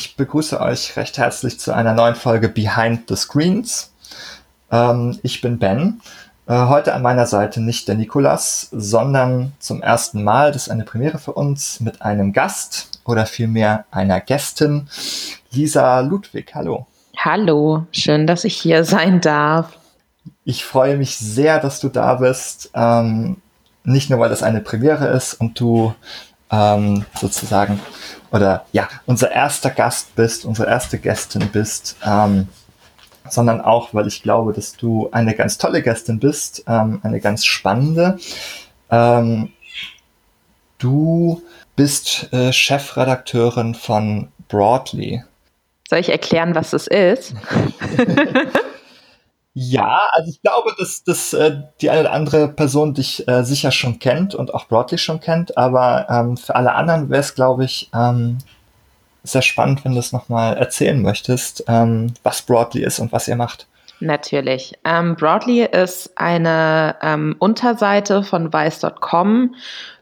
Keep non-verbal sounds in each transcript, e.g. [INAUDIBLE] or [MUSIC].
ich begrüße euch recht herzlich zu einer neuen Folge Behind the Screens. Ähm, ich bin Ben. Äh, heute an meiner Seite nicht der Nikolas, sondern zum ersten Mal, das ist eine Premiere für uns, mit einem Gast oder vielmehr einer Gästin, Lisa Ludwig. Hallo. Hallo, schön, dass ich hier sein darf. Ich freue mich sehr, dass du da bist. Ähm, nicht nur, weil das eine Premiere ist und du ähm, sozusagen oder ja, unser erster Gast bist, unsere erste Gästin bist, ähm, sondern auch, weil ich glaube, dass du eine ganz tolle Gästin bist, ähm, eine ganz spannende. Ähm, du bist äh, Chefredakteurin von Broadly. Soll ich erklären, was es ist? [LAUGHS] [LAUGHS] Ja, also ich glaube, dass, dass äh, die eine oder andere Person dich äh, sicher schon kennt und auch Broadly schon kennt, aber ähm, für alle anderen wäre es, glaube ich, ähm, sehr spannend, wenn du es nochmal erzählen möchtest, ähm, was Broadly ist und was ihr macht. Natürlich. Ähm, Broadly ist eine ähm, Unterseite von Weiß.com,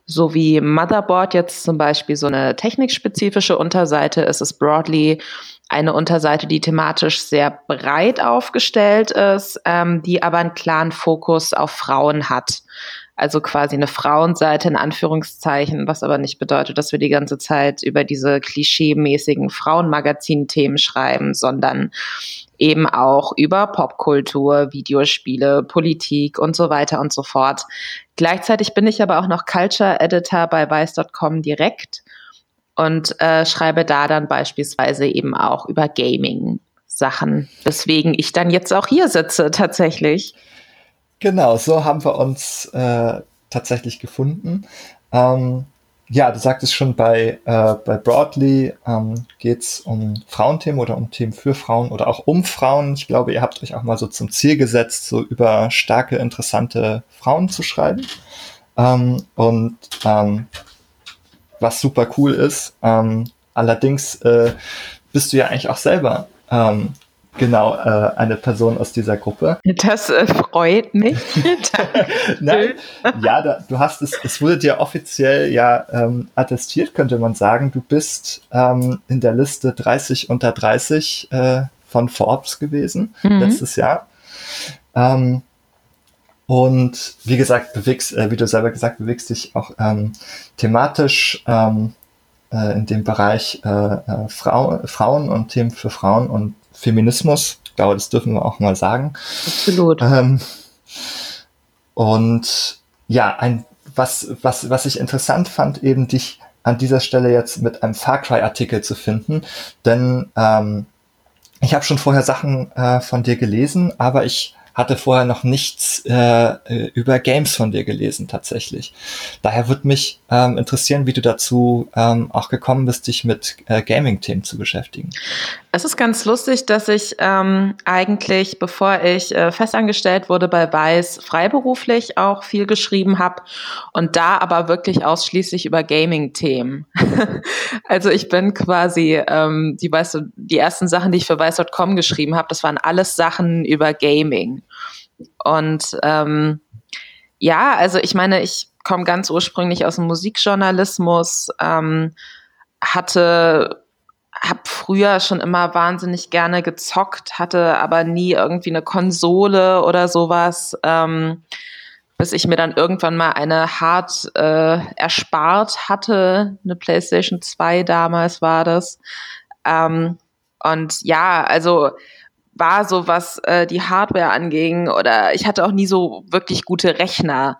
so wie Motherboard jetzt zum Beispiel so eine technikspezifische Unterseite ist, ist Broadly eine Unterseite, die thematisch sehr breit aufgestellt ist, ähm, die aber einen klaren Fokus auf Frauen hat. Also quasi eine Frauenseite in Anführungszeichen, was aber nicht bedeutet, dass wir die ganze Zeit über diese klischeemäßigen Frauenmagazin-Themen schreiben, sondern eben auch über Popkultur, Videospiele, Politik und so weiter und so fort. Gleichzeitig bin ich aber auch noch Culture Editor bei Weiß.com direkt und äh, schreibe da dann beispielsweise eben auch über Gaming Sachen, weswegen ich dann jetzt auch hier sitze tatsächlich. Genau, so haben wir uns äh, tatsächlich gefunden. Ähm, ja, du sagtest schon, bei, äh, bei Broadly ähm, geht es um Frauenthemen oder um Themen für Frauen oder auch um Frauen. Ich glaube, ihr habt euch auch mal so zum Ziel gesetzt, so über starke, interessante Frauen zu schreiben. Ähm, und ähm, was super cool ist. Ähm, allerdings äh, bist du ja eigentlich auch selber ähm, genau äh, eine Person aus dieser Gruppe. Das äh, freut mich. [LAUGHS] Nein, ja, da, du hast es, es wurde dir offiziell ja ähm, attestiert, könnte man sagen. Du bist ähm, in der Liste 30 unter 30 äh, von Forbes gewesen mhm. letztes Jahr. Ähm, und wie gesagt, bewegst, äh, wie du selber gesagt, bewegst dich auch ähm, thematisch ähm, äh, in dem Bereich äh, äh, Frau, Frauen und Themen für Frauen und Feminismus. Ich glaube, das dürfen wir auch mal sagen. Absolut. Ähm, und ja, ein, was, was, was ich interessant fand, eben dich an dieser Stelle jetzt mit einem Far Cry-Artikel zu finden, denn ähm, ich habe schon vorher Sachen äh, von dir gelesen, aber ich hatte vorher noch nichts äh, äh, über Games von dir gelesen tatsächlich. Daher würde mich ähm, interessieren, wie du dazu ähm, auch gekommen bist, dich mit äh, Gaming-Themen zu beschäftigen. Es ist ganz lustig, dass ich ähm, eigentlich, bevor ich äh, festangestellt wurde bei Weiß, freiberuflich auch viel geschrieben habe und da aber wirklich ausschließlich über Gaming-Themen. [LAUGHS] also ich bin quasi, ähm, die, weißt du, die ersten Sachen, die ich für Weiß.com geschrieben habe, das waren alles Sachen über Gaming. Und ähm, ja, also ich meine, ich komme ganz ursprünglich aus dem Musikjournalismus, ähm, hatte habe früher schon immer wahnsinnig gerne gezockt, hatte aber nie irgendwie eine Konsole oder sowas, ähm, bis ich mir dann irgendwann mal eine hart äh, erspart hatte, eine PlayStation 2 damals war das. Ähm, und ja, also war so, was äh, die Hardware anging oder ich hatte auch nie so wirklich gute Rechner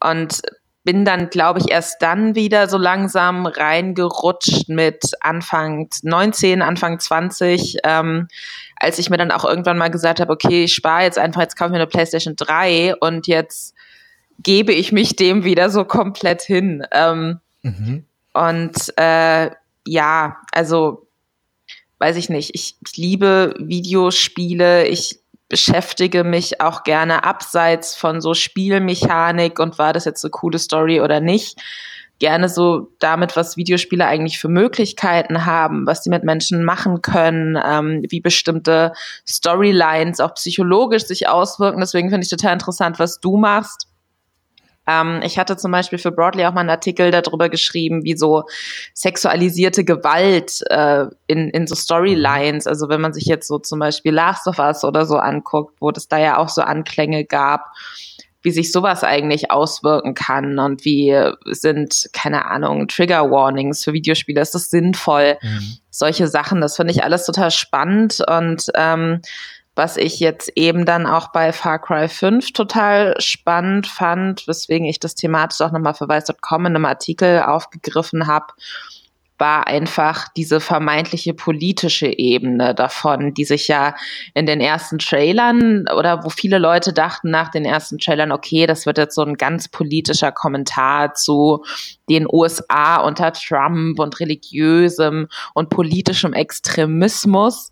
und bin dann, glaube ich, erst dann wieder so langsam reingerutscht mit Anfang 19, Anfang 20, ähm, als ich mir dann auch irgendwann mal gesagt habe, okay, ich spare jetzt einfach, jetzt kaufe ich mir eine PlayStation 3 und jetzt gebe ich mich dem wieder so komplett hin. Ähm, mhm. Und äh, ja, also weiß ich nicht, ich, ich liebe Videospiele, ich beschäftige mich auch gerne abseits von so Spielmechanik und war das jetzt eine coole Story oder nicht gerne so damit, was Videospiele eigentlich für Möglichkeiten haben, was sie mit Menschen machen können, ähm, wie bestimmte Storylines auch psychologisch sich auswirken. Deswegen finde ich total interessant, was du machst. Ähm, ich hatte zum Beispiel für Broadly auch mal einen Artikel darüber geschrieben, wie so sexualisierte Gewalt äh, in, in so Storylines, also wenn man sich jetzt so zum Beispiel Last of Us oder so anguckt, wo es da ja auch so Anklänge gab, wie sich sowas eigentlich auswirken kann und wie sind, keine Ahnung, Trigger Warnings für Videospiele, ist das sinnvoll? Mhm. Solche Sachen, das finde ich alles total spannend und ähm, was ich jetzt eben dann auch bei Far Cry 5 total spannend fand, weswegen ich das thematisch auch nochmal für Weiß.com in einem Artikel aufgegriffen habe, war einfach diese vermeintliche politische Ebene davon, die sich ja in den ersten Trailern oder wo viele Leute dachten nach den ersten Trailern, okay, das wird jetzt so ein ganz politischer Kommentar zu den USA unter Trump und religiösem und politischem Extremismus.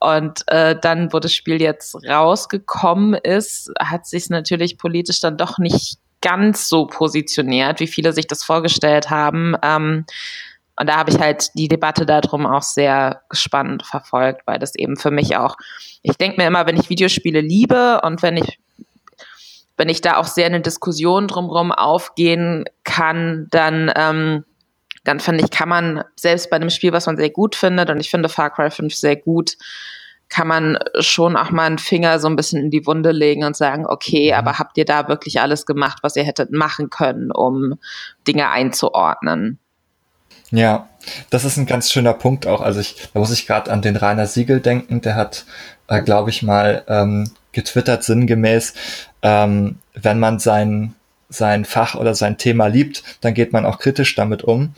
Und äh, dann, wo das Spiel jetzt rausgekommen ist, hat sich natürlich politisch dann doch nicht ganz so positioniert, wie viele sich das vorgestellt haben. Ähm, und da habe ich halt die Debatte darum auch sehr gespannt verfolgt, weil das eben für mich auch, ich denke mir immer, wenn ich Videospiele liebe und wenn ich wenn ich da auch sehr in eine Diskussion drumherum aufgehen kann, dann, ähm, dann finde ich, kann man selbst bei einem Spiel, was man sehr gut findet, und ich finde Far Cry 5 sehr gut, kann man schon auch mal einen Finger so ein bisschen in die Wunde legen und sagen, okay, mhm. aber habt ihr da wirklich alles gemacht, was ihr hättet machen können, um Dinge einzuordnen? Ja, das ist ein ganz schöner Punkt auch. Also ich, da muss ich gerade an den Rainer Siegel denken, der hat, äh, glaube ich, mal ähm, getwittert sinngemäß, ähm, wenn man sein, sein Fach oder sein Thema liebt, dann geht man auch kritisch damit um.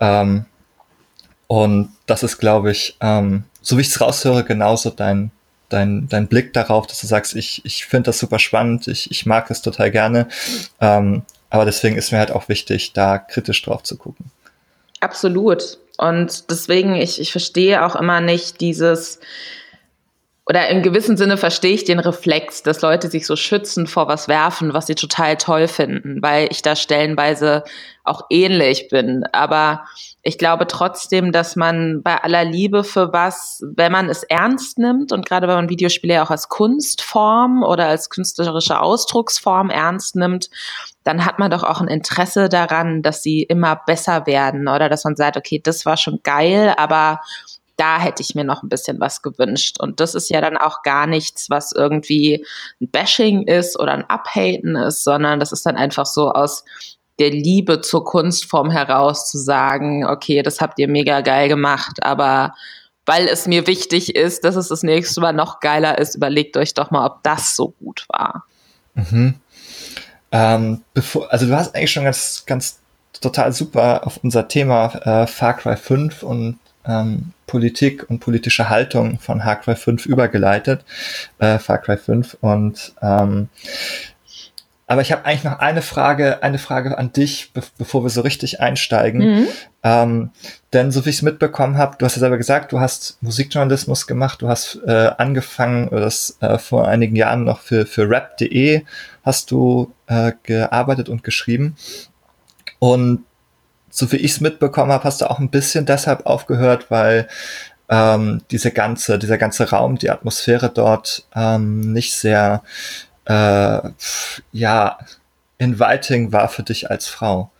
Ähm, und das ist, glaube ich, ähm, so wie ich es raushöre, genauso dein, dein, dein Blick darauf, dass du sagst, ich, ich finde das super spannend, ich, ich mag es total gerne. Ähm, aber deswegen ist mir halt auch wichtig, da kritisch drauf zu gucken. Absolut. Und deswegen, ich, ich verstehe auch immer nicht dieses, oder im gewissen Sinne verstehe ich den Reflex, dass Leute sich so schützen vor was werfen, was sie total toll finden, weil ich da stellenweise auch ähnlich bin. Aber ich glaube trotzdem, dass man bei aller Liebe für was, wenn man es ernst nimmt und gerade wenn man Videospiele auch als Kunstform oder als künstlerische Ausdrucksform ernst nimmt, dann hat man doch auch ein Interesse daran, dass sie immer besser werden oder dass man sagt, okay, das war schon geil, aber da hätte ich mir noch ein bisschen was gewünscht. Und das ist ja dann auch gar nichts, was irgendwie ein Bashing ist oder ein Abhaten ist, sondern das ist dann einfach so aus der Liebe zur Kunstform heraus zu sagen, okay, das habt ihr mega geil gemacht, aber weil es mir wichtig ist, dass es das nächste Mal noch geiler ist, überlegt euch doch mal, ob das so gut war. Mhm. Ähm, bevor, also du hast eigentlich schon ganz, ganz total super auf unser Thema äh, Far Cry 5 und ähm, Politik und politische Haltung von Far Cry 5 übergeleitet, äh, Far Cry 5 und ähm, aber ich habe eigentlich noch eine Frage, eine Frage an dich, be bevor wir so richtig einsteigen. Mhm. Ähm, denn so wie ich es mitbekommen habe, du hast ja selber gesagt, du hast Musikjournalismus gemacht, du hast äh, angefangen, das äh, vor einigen Jahren noch für, für rap.de hast du äh, gearbeitet und geschrieben. Und so wie ich es mitbekommen habe, hast du auch ein bisschen deshalb aufgehört, weil ähm, diese ganze, dieser ganze Raum, die Atmosphäre dort ähm, nicht sehr äh, ja, inviting war für dich als Frau.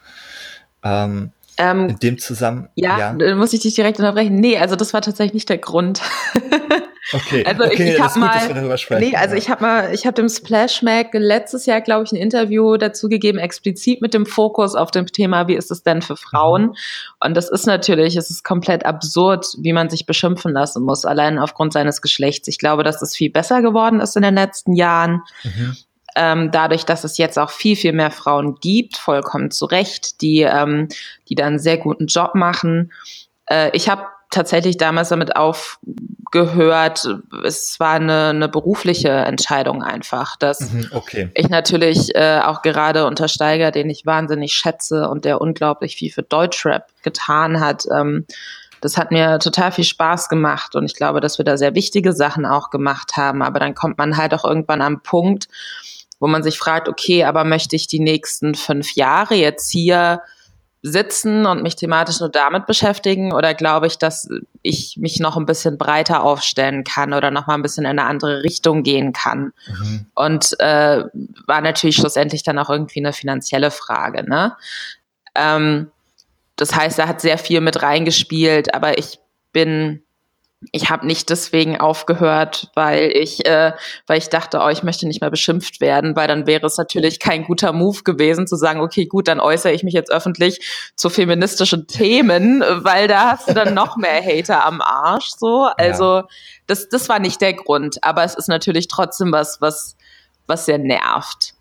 Ähm, ähm, in dem zusammen. Ja, ja, muss ich dich direkt unterbrechen. Nee, also das war tatsächlich nicht der Grund. [LAUGHS] Okay, also okay, ich, ich habe mal, nee, also ja. ich habe mal, ich habe dem Splash Mag letztes Jahr, glaube ich, ein Interview dazu gegeben, explizit mit dem Fokus auf dem Thema, wie ist es denn für Frauen? Mhm. Und das ist natürlich, es ist komplett absurd, wie man sich beschimpfen lassen muss, allein aufgrund seines Geschlechts. Ich glaube, dass es viel besser geworden ist in den letzten Jahren. Mhm. Ähm, dadurch, dass es jetzt auch viel, viel mehr Frauen gibt, vollkommen zu Recht, die, ähm, die dann einen sehr guten Job machen. Äh, ich habe tatsächlich damals damit aufgehört. Es war eine, eine berufliche Entscheidung einfach, dass mhm, okay. ich natürlich äh, auch gerade unter Steiger, den ich wahnsinnig schätze und der unglaublich viel für Deutschrap getan hat, ähm, Das hat mir total viel Spaß gemacht und ich glaube, dass wir da sehr wichtige Sachen auch gemacht haben. Aber dann kommt man halt auch irgendwann am Punkt, wo man sich fragt, okay, aber möchte ich die nächsten fünf Jahre jetzt hier sitzen und mich thematisch nur damit beschäftigen oder glaube ich, dass ich mich noch ein bisschen breiter aufstellen kann oder noch mal ein bisschen in eine andere Richtung gehen kann? Mhm. Und äh, war natürlich schlussendlich dann auch irgendwie eine finanzielle Frage. Ne? Ähm, das heißt, er hat sehr viel mit reingespielt, aber ich bin ich habe nicht deswegen aufgehört, weil ich, äh, weil ich dachte, oh, ich möchte nicht mehr beschimpft werden, weil dann wäre es natürlich kein guter Move gewesen zu sagen, okay, gut, dann äußere ich mich jetzt öffentlich zu feministischen Themen, weil da hast du dann noch mehr Hater am Arsch. So, also ja. das, das war nicht der Grund, aber es ist natürlich trotzdem was, was, was sehr nervt.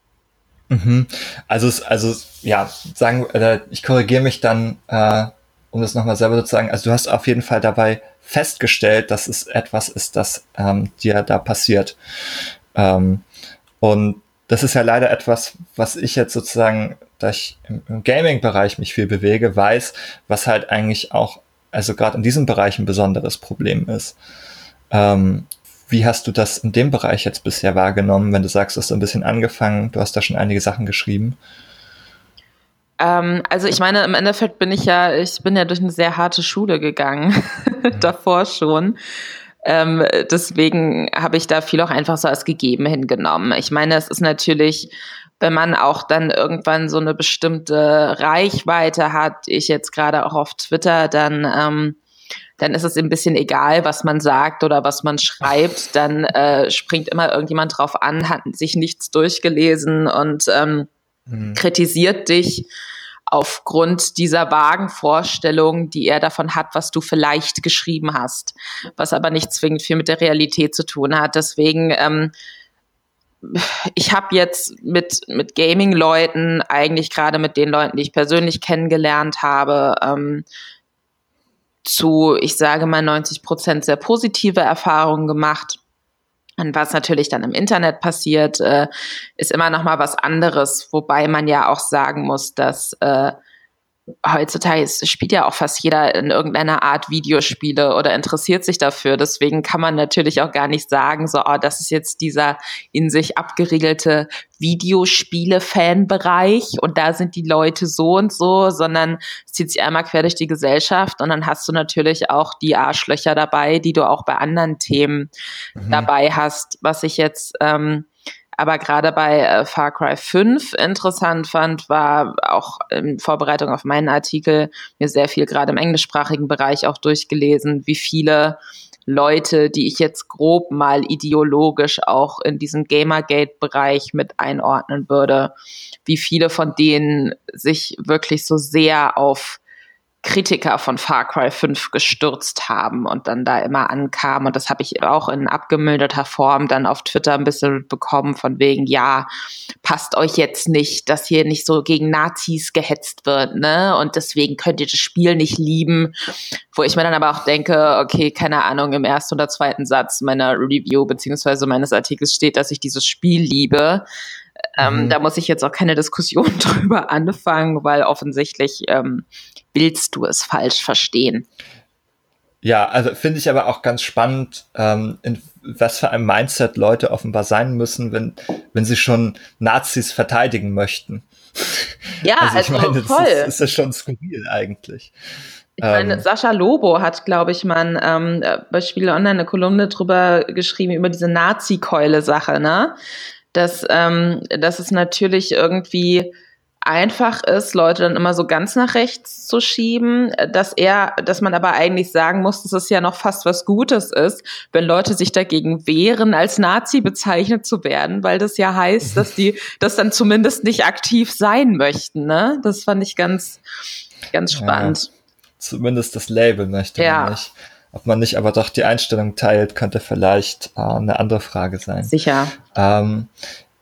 Mhm. Also, also ja, sagen, ich korrigiere mich dann, äh, um das nochmal selber zu sagen. Also du hast auf jeden Fall dabei festgestellt, dass es etwas ist, das ähm, dir da passiert. Ähm, und das ist ja leider etwas, was ich jetzt sozusagen, da ich im, Gaming-Bereich mich viel bewege, weiß, was halt eigentlich auch, also gerade in diesem Bereich ein besonderes Problem ist. Ähm, wie hast du das in dem Bereich jetzt bisher wahrgenommen, wenn du sagst, du hast ein bisschen angefangen, du hast da schon einige Sachen geschrieben? Ähm, also ich meine, im Endeffekt bin ich ja, ich bin ja durch eine sehr harte Schule gegangen, [LAUGHS] davor schon. Ähm, deswegen habe ich da viel auch einfach so als gegeben hingenommen. Ich meine, es ist natürlich, wenn man auch dann irgendwann so eine bestimmte Reichweite hat, ich jetzt gerade auch auf Twitter, dann ähm, dann ist es ein bisschen egal, was man sagt oder was man schreibt. [LAUGHS] Dann äh, springt immer irgendjemand drauf an, hat sich nichts durchgelesen und ähm, mhm. kritisiert dich aufgrund dieser vagen Vorstellung, die er davon hat, was du vielleicht geschrieben hast, was aber nicht zwingend viel mit der Realität zu tun hat. Deswegen, ähm, ich habe jetzt mit, mit Gaming-Leuten, eigentlich gerade mit den Leuten, die ich persönlich kennengelernt habe, ähm, zu, ich sage mal, 90 Prozent sehr positive Erfahrungen gemacht. Und was natürlich dann im Internet passiert, äh, ist immer noch mal was anderes, wobei man ja auch sagen muss, dass äh, heutzutage spielt ja auch fast jeder in irgendeiner Art Videospiele oder interessiert sich dafür. Deswegen kann man natürlich auch gar nicht sagen, so, oh, das ist jetzt dieser in sich abgeriegelte Videospiele-Fanbereich und da sind die Leute so und so, sondern es zieht sich einmal quer durch die Gesellschaft und dann hast du natürlich auch die Arschlöcher dabei, die du auch bei anderen Themen mhm. dabei hast, was ich jetzt ähm, aber gerade bei äh, Far Cry 5 interessant fand, war auch in Vorbereitung auf meinen Artikel mir sehr viel gerade im englischsprachigen Bereich auch durchgelesen, wie viele Leute, die ich jetzt grob mal ideologisch auch in diesen Gamergate-Bereich mit einordnen würde, wie viele von denen sich wirklich so sehr auf Kritiker von Far Cry 5 gestürzt haben und dann da immer ankamen. Und das habe ich auch in abgemilderter Form dann auf Twitter ein bisschen bekommen, von wegen, ja, passt euch jetzt nicht, dass hier nicht so gegen Nazis gehetzt wird, ne? Und deswegen könnt ihr das Spiel nicht lieben. Wo ich mir dann aber auch denke, okay, keine Ahnung, im ersten oder zweiten Satz meiner Review beziehungsweise meines Artikels steht, dass ich dieses Spiel liebe. Ähm, mhm. Da muss ich jetzt auch keine Diskussion [LAUGHS] drüber anfangen, weil offensichtlich ähm, willst du es falsch verstehen. Ja, also finde ich aber auch ganz spannend, ähm, in was für einem Mindset Leute offenbar sein müssen, wenn, wenn sie schon Nazis verteidigen möchten. Ja, [LAUGHS] also, ich also meine, voll. Das ist, ist ja schon skurril eigentlich. Ich meine, ähm, Sascha Lobo hat, glaube ich, mal ähm, bei Spiele Online eine Kolumne drüber geschrieben, über diese Nazi-Keule-Sache, ne? Dass, ähm, dass es natürlich irgendwie einfach ist, Leute dann immer so ganz nach rechts zu schieben, dass er, dass man aber eigentlich sagen muss, dass es ja noch fast was Gutes ist, wenn Leute sich dagegen wehren, als Nazi bezeichnet zu werden, weil das ja heißt, dass die [LAUGHS] das dann zumindest nicht aktiv sein möchten. Ne? Das fand ich ganz, ganz spannend. Ja, zumindest das Label möchte ja. man nicht. Ob man nicht aber doch die Einstellung teilt, könnte vielleicht äh, eine andere Frage sein. Sicher. Ähm,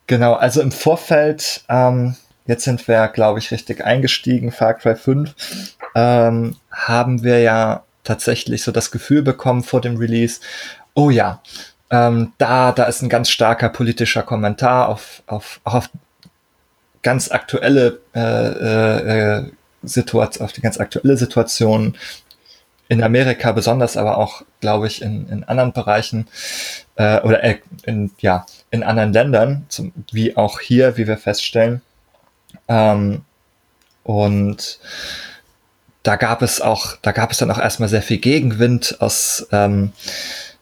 genau, also im Vorfeld ähm, jetzt sind wir, glaube ich, richtig eingestiegen, Far Cry 5, ähm, haben wir ja tatsächlich so das Gefühl bekommen vor dem Release, oh ja, ähm, da, da ist ein ganz starker politischer Kommentar auf, auf, auf ganz aktuelle äh, äh, Situation, auf die ganz aktuelle Situation in Amerika besonders, aber auch, glaube ich, in, in anderen Bereichen äh, oder äh, in, ja, in anderen Ländern, zum, wie auch hier, wie wir feststellen. Ähm, und da gab es auch, da gab es dann auch erstmal sehr viel Gegenwind aus, ähm,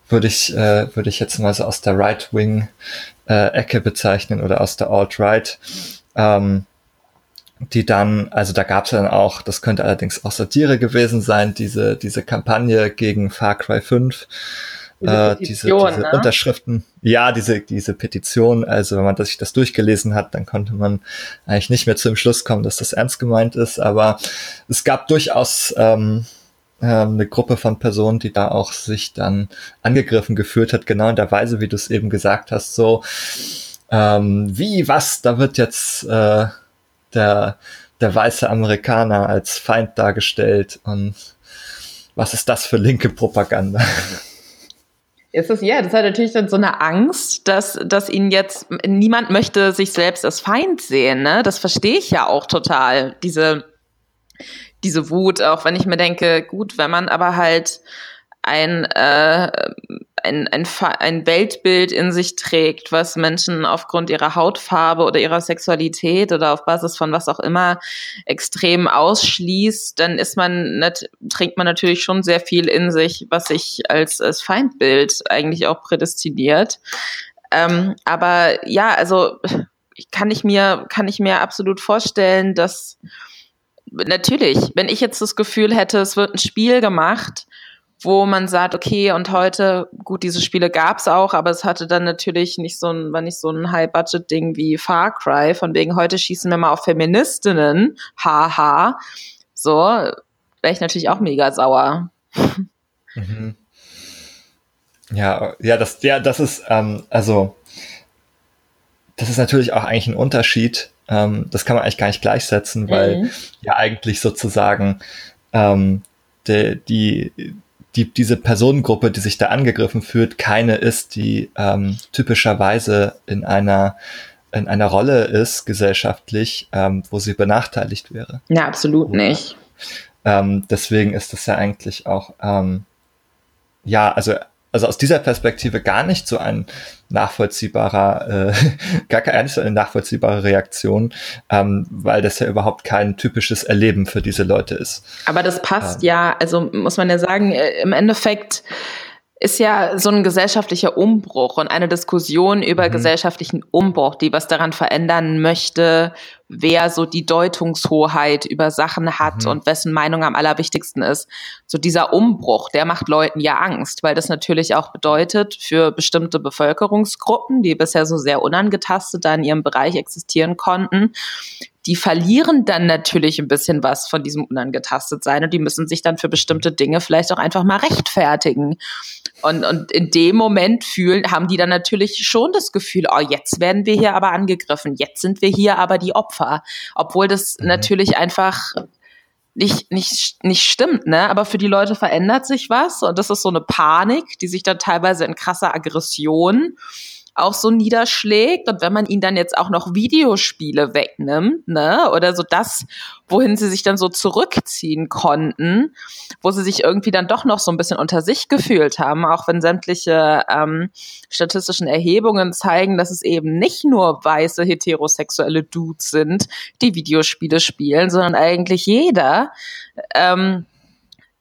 würde ich, äh, würde ich jetzt mal so aus der Right-Wing-Ecke äh, bezeichnen oder aus der Alt-Right. Ähm, die dann, also da gab es dann auch, das könnte allerdings auch Satire gewesen sein, diese, diese Kampagne gegen Far Cry 5, diese, äh, diese, diese ne? Unterschriften, ja, diese, diese Petition, also wenn man sich das durchgelesen hat, dann konnte man eigentlich nicht mehr zu dem Schluss kommen, dass das ernst gemeint ist, aber es gab durchaus ähm, äh, eine Gruppe von Personen, die da auch sich dann angegriffen gefühlt hat, genau in der Weise, wie du es eben gesagt hast, so ähm, wie, was, da wird jetzt äh, der, der weiße Amerikaner als Feind dargestellt. Und was ist das für linke Propaganda? [LAUGHS] Ist es, ja, das hat natürlich dann so eine Angst, dass, dass ihn jetzt, niemand möchte sich selbst als Feind sehen, ne? Das verstehe ich ja auch total, diese, diese Wut, auch wenn ich mir denke, gut, wenn man aber halt ein, äh, ein, ein, ein Weltbild in sich trägt, was Menschen aufgrund ihrer Hautfarbe oder ihrer Sexualität oder auf Basis von was auch immer extrem ausschließt, dann ist man, trägt man natürlich schon sehr viel in sich, was sich als, als Feindbild eigentlich auch prädestiniert. Ähm, aber ja, also kann ich mir, kann ich mir absolut vorstellen, dass natürlich, wenn ich jetzt das Gefühl hätte, es wird ein Spiel gemacht, wo man sagt, okay, und heute, gut, diese Spiele gab's auch, aber es hatte dann natürlich nicht so ein, war nicht so ein High-Budget-Ding wie Far Cry, von wegen heute schießen wir mal auf Feministinnen, haha. So, wäre ich natürlich auch mega sauer. Mhm. Ja, ja, das, ja, das ist, ähm, also, das ist natürlich auch eigentlich ein Unterschied. Ähm, das kann man eigentlich gar nicht gleichsetzen, weil mhm. ja eigentlich sozusagen ähm, die, die die, diese Personengruppe, die sich da angegriffen fühlt, keine ist, die ähm, typischerweise in einer in einer Rolle ist gesellschaftlich, ähm, wo sie benachteiligt wäre. Ja, absolut Oder, nicht. Ähm, deswegen ist das ja eigentlich auch ähm, ja, also also aus dieser Perspektive gar nicht so ein nachvollziehbarer, äh, [LAUGHS] gar keine eine nachvollziehbare Reaktion, ähm, weil das ja überhaupt kein typisches Erleben für diese Leute ist. Aber das passt ähm. ja, also muss man ja sagen, äh, im Endeffekt ist ja so ein gesellschaftlicher Umbruch und eine Diskussion über mhm. gesellschaftlichen Umbruch, die was daran verändern möchte, wer so die Deutungshoheit über Sachen hat mhm. und wessen Meinung am allerwichtigsten ist. So dieser Umbruch, der macht Leuten ja Angst, weil das natürlich auch bedeutet für bestimmte Bevölkerungsgruppen, die bisher so sehr unangetastet da in ihrem Bereich existieren konnten, die verlieren dann natürlich ein bisschen was von diesem unangetastet sein und die müssen sich dann für bestimmte Dinge vielleicht auch einfach mal rechtfertigen. Und, und in dem Moment fühlen, haben die dann natürlich schon das Gefühl, oh, jetzt werden wir hier aber angegriffen, jetzt sind wir hier aber die Opfer. Obwohl das mhm. natürlich einfach nicht, nicht, nicht stimmt, ne? Aber für die Leute verändert sich was und das ist so eine Panik, die sich dann teilweise in krasser Aggression auch so niederschlägt und wenn man ihnen dann jetzt auch noch Videospiele wegnimmt, ne, oder so das, wohin sie sich dann so zurückziehen konnten, wo sie sich irgendwie dann doch noch so ein bisschen unter sich gefühlt haben, auch wenn sämtliche ähm, statistischen Erhebungen zeigen, dass es eben nicht nur weiße heterosexuelle Dudes sind, die Videospiele spielen, sondern eigentlich jeder. Ähm,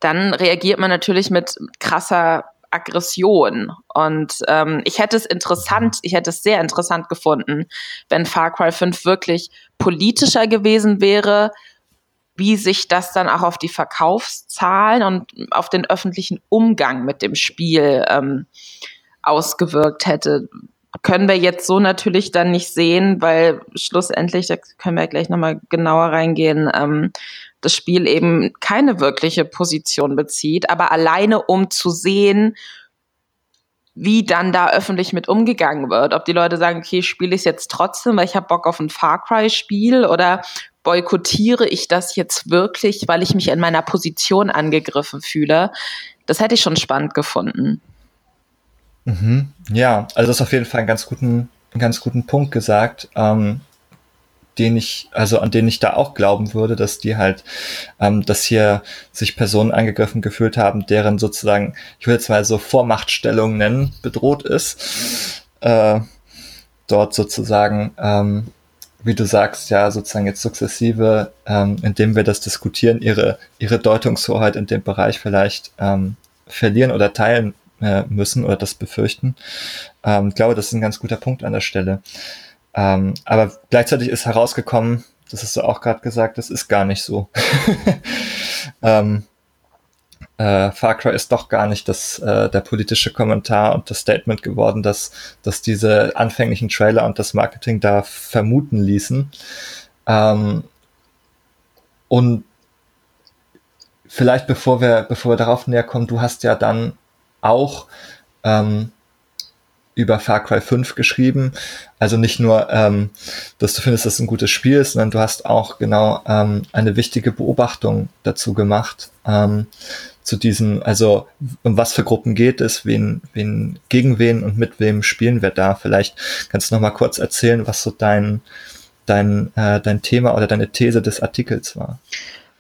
dann reagiert man natürlich mit krasser Aggression. Und ähm, ich hätte es interessant, ich hätte es sehr interessant gefunden, wenn Far Cry 5 wirklich politischer gewesen wäre, wie sich das dann auch auf die Verkaufszahlen und auf den öffentlichen Umgang mit dem Spiel ähm, ausgewirkt hätte. Können wir jetzt so natürlich dann nicht sehen, weil schlussendlich, da können wir gleich nochmal genauer reingehen, ähm, das Spiel eben keine wirkliche Position bezieht, aber alleine um zu sehen, wie dann da öffentlich mit umgegangen wird. Ob die Leute sagen, okay, spiele ich es jetzt trotzdem, weil ich habe Bock auf ein Far Cry-Spiel oder boykottiere ich das jetzt wirklich, weil ich mich in meiner Position angegriffen fühle. Das hätte ich schon spannend gefunden. Mhm. Ja, also das ist auf jeden Fall einen ganz guten, einen ganz guten Punkt gesagt. Ähm, den ich, also an denen ich da auch glauben würde, dass die halt, ähm, dass hier sich Personen angegriffen gefühlt haben, deren sozusagen, ich will jetzt mal so Vormachtstellung nennen, bedroht ist. Äh, dort sozusagen, ähm, wie du sagst, ja, sozusagen jetzt sukzessive, ähm, indem wir das diskutieren, ihre, ihre Deutungshoheit in dem Bereich vielleicht ähm, verlieren oder teilen äh, müssen oder das befürchten. Ähm, ich glaube, das ist ein ganz guter Punkt an der Stelle. Ähm, aber gleichzeitig ist herausgekommen, das hast du auch gerade gesagt, das ist gar nicht so. [LAUGHS] ähm, äh, Far Cry ist doch gar nicht das, äh, der politische Kommentar und das Statement geworden, dass, dass diese anfänglichen Trailer und das Marketing da vermuten ließen. Ähm, und vielleicht bevor wir, bevor wir darauf näher kommen, du hast ja dann auch ähm, über Far Cry 5 geschrieben. Also nicht nur, ähm, dass du findest, dass es ein gutes Spiel ist, sondern du hast auch genau ähm, eine wichtige Beobachtung dazu gemacht, ähm, zu diesem, also um was für Gruppen geht es, wen, wen, gegen wen und mit wem spielen wir da. Vielleicht kannst du noch mal kurz erzählen, was so dein, dein, äh, dein Thema oder deine These des Artikels war.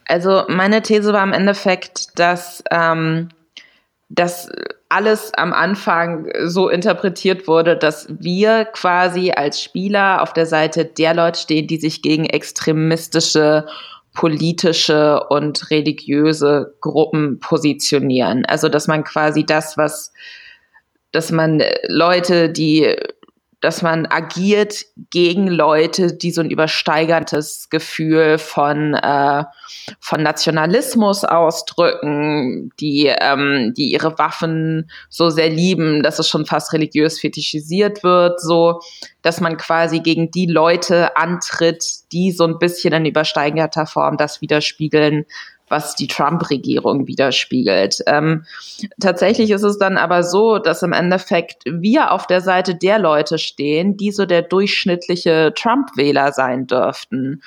Also meine These war im Endeffekt, dass ähm, dass alles am Anfang so interpretiert wurde, dass wir quasi als Spieler auf der Seite der Leute stehen, die sich gegen extremistische politische und religiöse Gruppen positionieren. Also dass man quasi das, was, dass man Leute, die dass man agiert gegen Leute, die so ein übersteigerndes Gefühl von, äh, von Nationalismus ausdrücken, die, ähm, die ihre Waffen so sehr lieben, dass es schon fast religiös fetischisiert wird, so, dass man quasi gegen die Leute antritt, die so ein bisschen in übersteigerter Form das widerspiegeln, was die Trump-Regierung widerspiegelt. Ähm, tatsächlich ist es dann aber so, dass im Endeffekt wir auf der Seite der Leute stehen, die so der durchschnittliche Trump-Wähler sein dürften.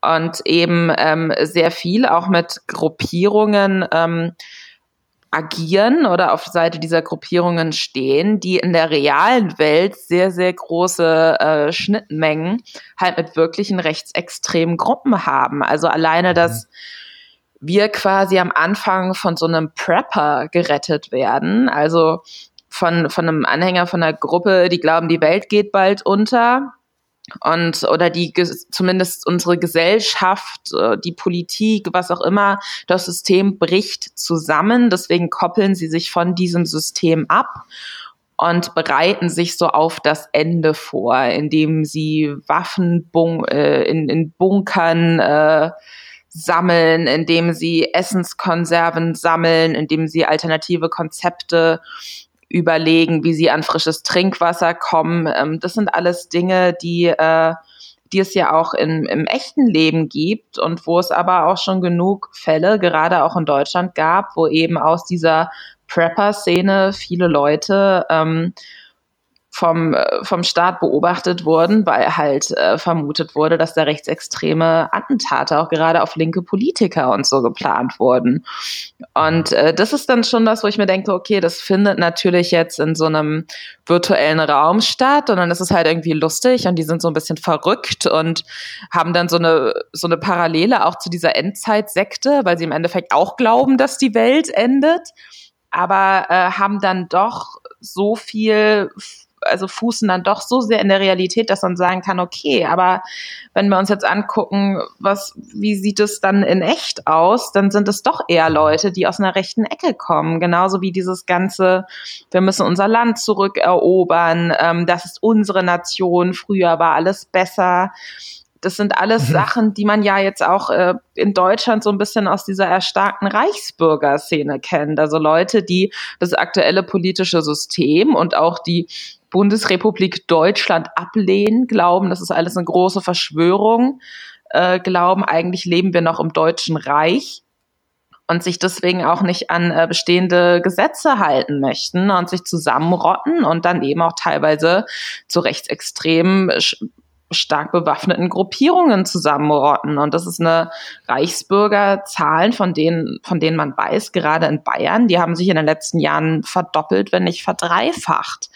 Und eben ähm, sehr viel auch mit Gruppierungen ähm, agieren oder auf Seite dieser Gruppierungen stehen, die in der realen Welt sehr, sehr große äh, Schnittmengen halt mit wirklichen rechtsextremen Gruppen haben. Also alleine das mhm wir quasi am Anfang von so einem Prepper gerettet werden. Also von, von einem Anhänger von einer Gruppe, die glauben, die Welt geht bald unter. Und oder die zumindest unsere Gesellschaft, äh, die Politik, was auch immer, das System bricht zusammen. Deswegen koppeln sie sich von diesem System ab und bereiten sich so auf das Ende vor, indem sie Waffen äh, in, in Bunkern äh, sammeln, indem sie Essenskonserven sammeln, indem sie alternative Konzepte überlegen, wie sie an frisches Trinkwasser kommen. Ähm, das sind alles Dinge, die, äh, die es ja auch in, im echten Leben gibt und wo es aber auch schon genug Fälle, gerade auch in Deutschland gab, wo eben aus dieser Prepper-Szene viele Leute ähm, vom, äh, vom Staat beobachtet wurden, weil halt äh, vermutet wurde, dass da rechtsextreme Attentate auch gerade auf linke Politiker und so geplant wurden. Und äh, das ist dann schon das, wo ich mir denke, okay, das findet natürlich jetzt in so einem virtuellen Raum statt und dann ist es halt irgendwie lustig und die sind so ein bisschen verrückt und haben dann so eine, so eine Parallele auch zu dieser Endzeitsekte, weil sie im Endeffekt auch glauben, dass die Welt endet aber äh, haben dann doch so viel also fußen dann doch so sehr in der Realität, dass man sagen kann, okay, aber wenn wir uns jetzt angucken, was, wie sieht es dann in echt aus, dann sind es doch eher Leute, die aus einer rechten Ecke kommen. Genauso wie dieses ganze, wir müssen unser Land zurückerobern, ähm, das ist unsere Nation, früher war alles besser. Das sind alles mhm. Sachen, die man ja jetzt auch äh, in Deutschland so ein bisschen aus dieser erstarkten Reichsbürgerszene kennt. Also Leute, die das aktuelle politische System und auch die Bundesrepublik Deutschland ablehnen, glauben, das ist alles eine große Verschwörung, äh, glauben, eigentlich leben wir noch im Deutschen Reich und sich deswegen auch nicht an äh, bestehende Gesetze halten möchten und sich zusammenrotten und dann eben auch teilweise zu rechtsextremen stark bewaffneten Gruppierungen zusammenrotten. Und das ist eine Reichsbürgerzahlen, von denen, von denen man weiß, gerade in Bayern, die haben sich in den letzten Jahren verdoppelt, wenn nicht verdreifacht.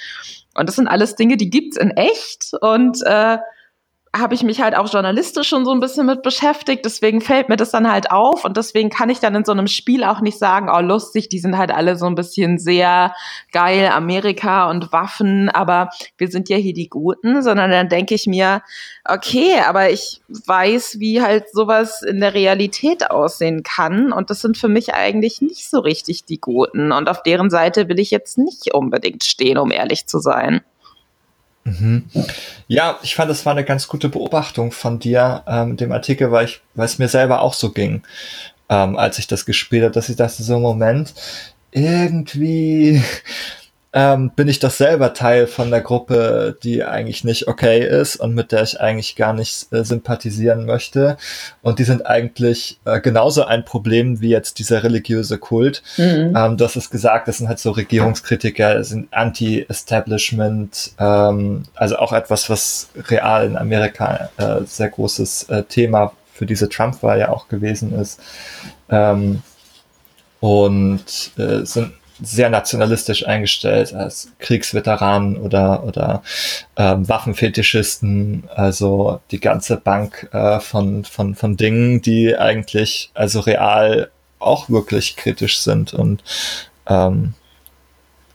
Und das sind alles Dinge, die gibt's in echt und äh, habe ich mich halt auch journalistisch schon so ein bisschen mit beschäftigt. Deswegen fällt mir das dann halt auf. Und deswegen kann ich dann in so einem Spiel auch nicht sagen, oh lustig, die sind halt alle so ein bisschen sehr geil, Amerika und Waffen, aber wir sind ja hier die Guten, sondern dann denke ich mir, okay, aber ich weiß, wie halt sowas in der Realität aussehen kann. Und das sind für mich eigentlich nicht so richtig die Guten. Und auf deren Seite will ich jetzt nicht unbedingt stehen, um ehrlich zu sein. Mhm. Ja, ich fand, es war eine ganz gute Beobachtung von dir, ähm, dem Artikel, weil ich, weil es mir selber auch so ging, ähm, als ich das gespielt habe, dass ich dachte, so Moment, irgendwie ähm, bin ich doch selber Teil von der Gruppe, die eigentlich nicht okay ist und mit der ich eigentlich gar nicht äh, sympathisieren möchte. Und die sind eigentlich äh, genauso ein Problem wie jetzt dieser religiöse Kult. Mhm. Ähm, du hast es gesagt, das sind halt so Regierungskritiker, sind Anti-Establishment, ähm, also auch etwas, was real in Amerika äh, sehr großes äh, Thema für diese Trump-Wahl ja auch gewesen ist. Ähm, und äh, sind sehr nationalistisch eingestellt als Kriegsveteranen oder, oder ähm, Waffenfetischisten, also die ganze Bank äh, von, von, von Dingen, die eigentlich also real auch wirklich kritisch sind und ähm,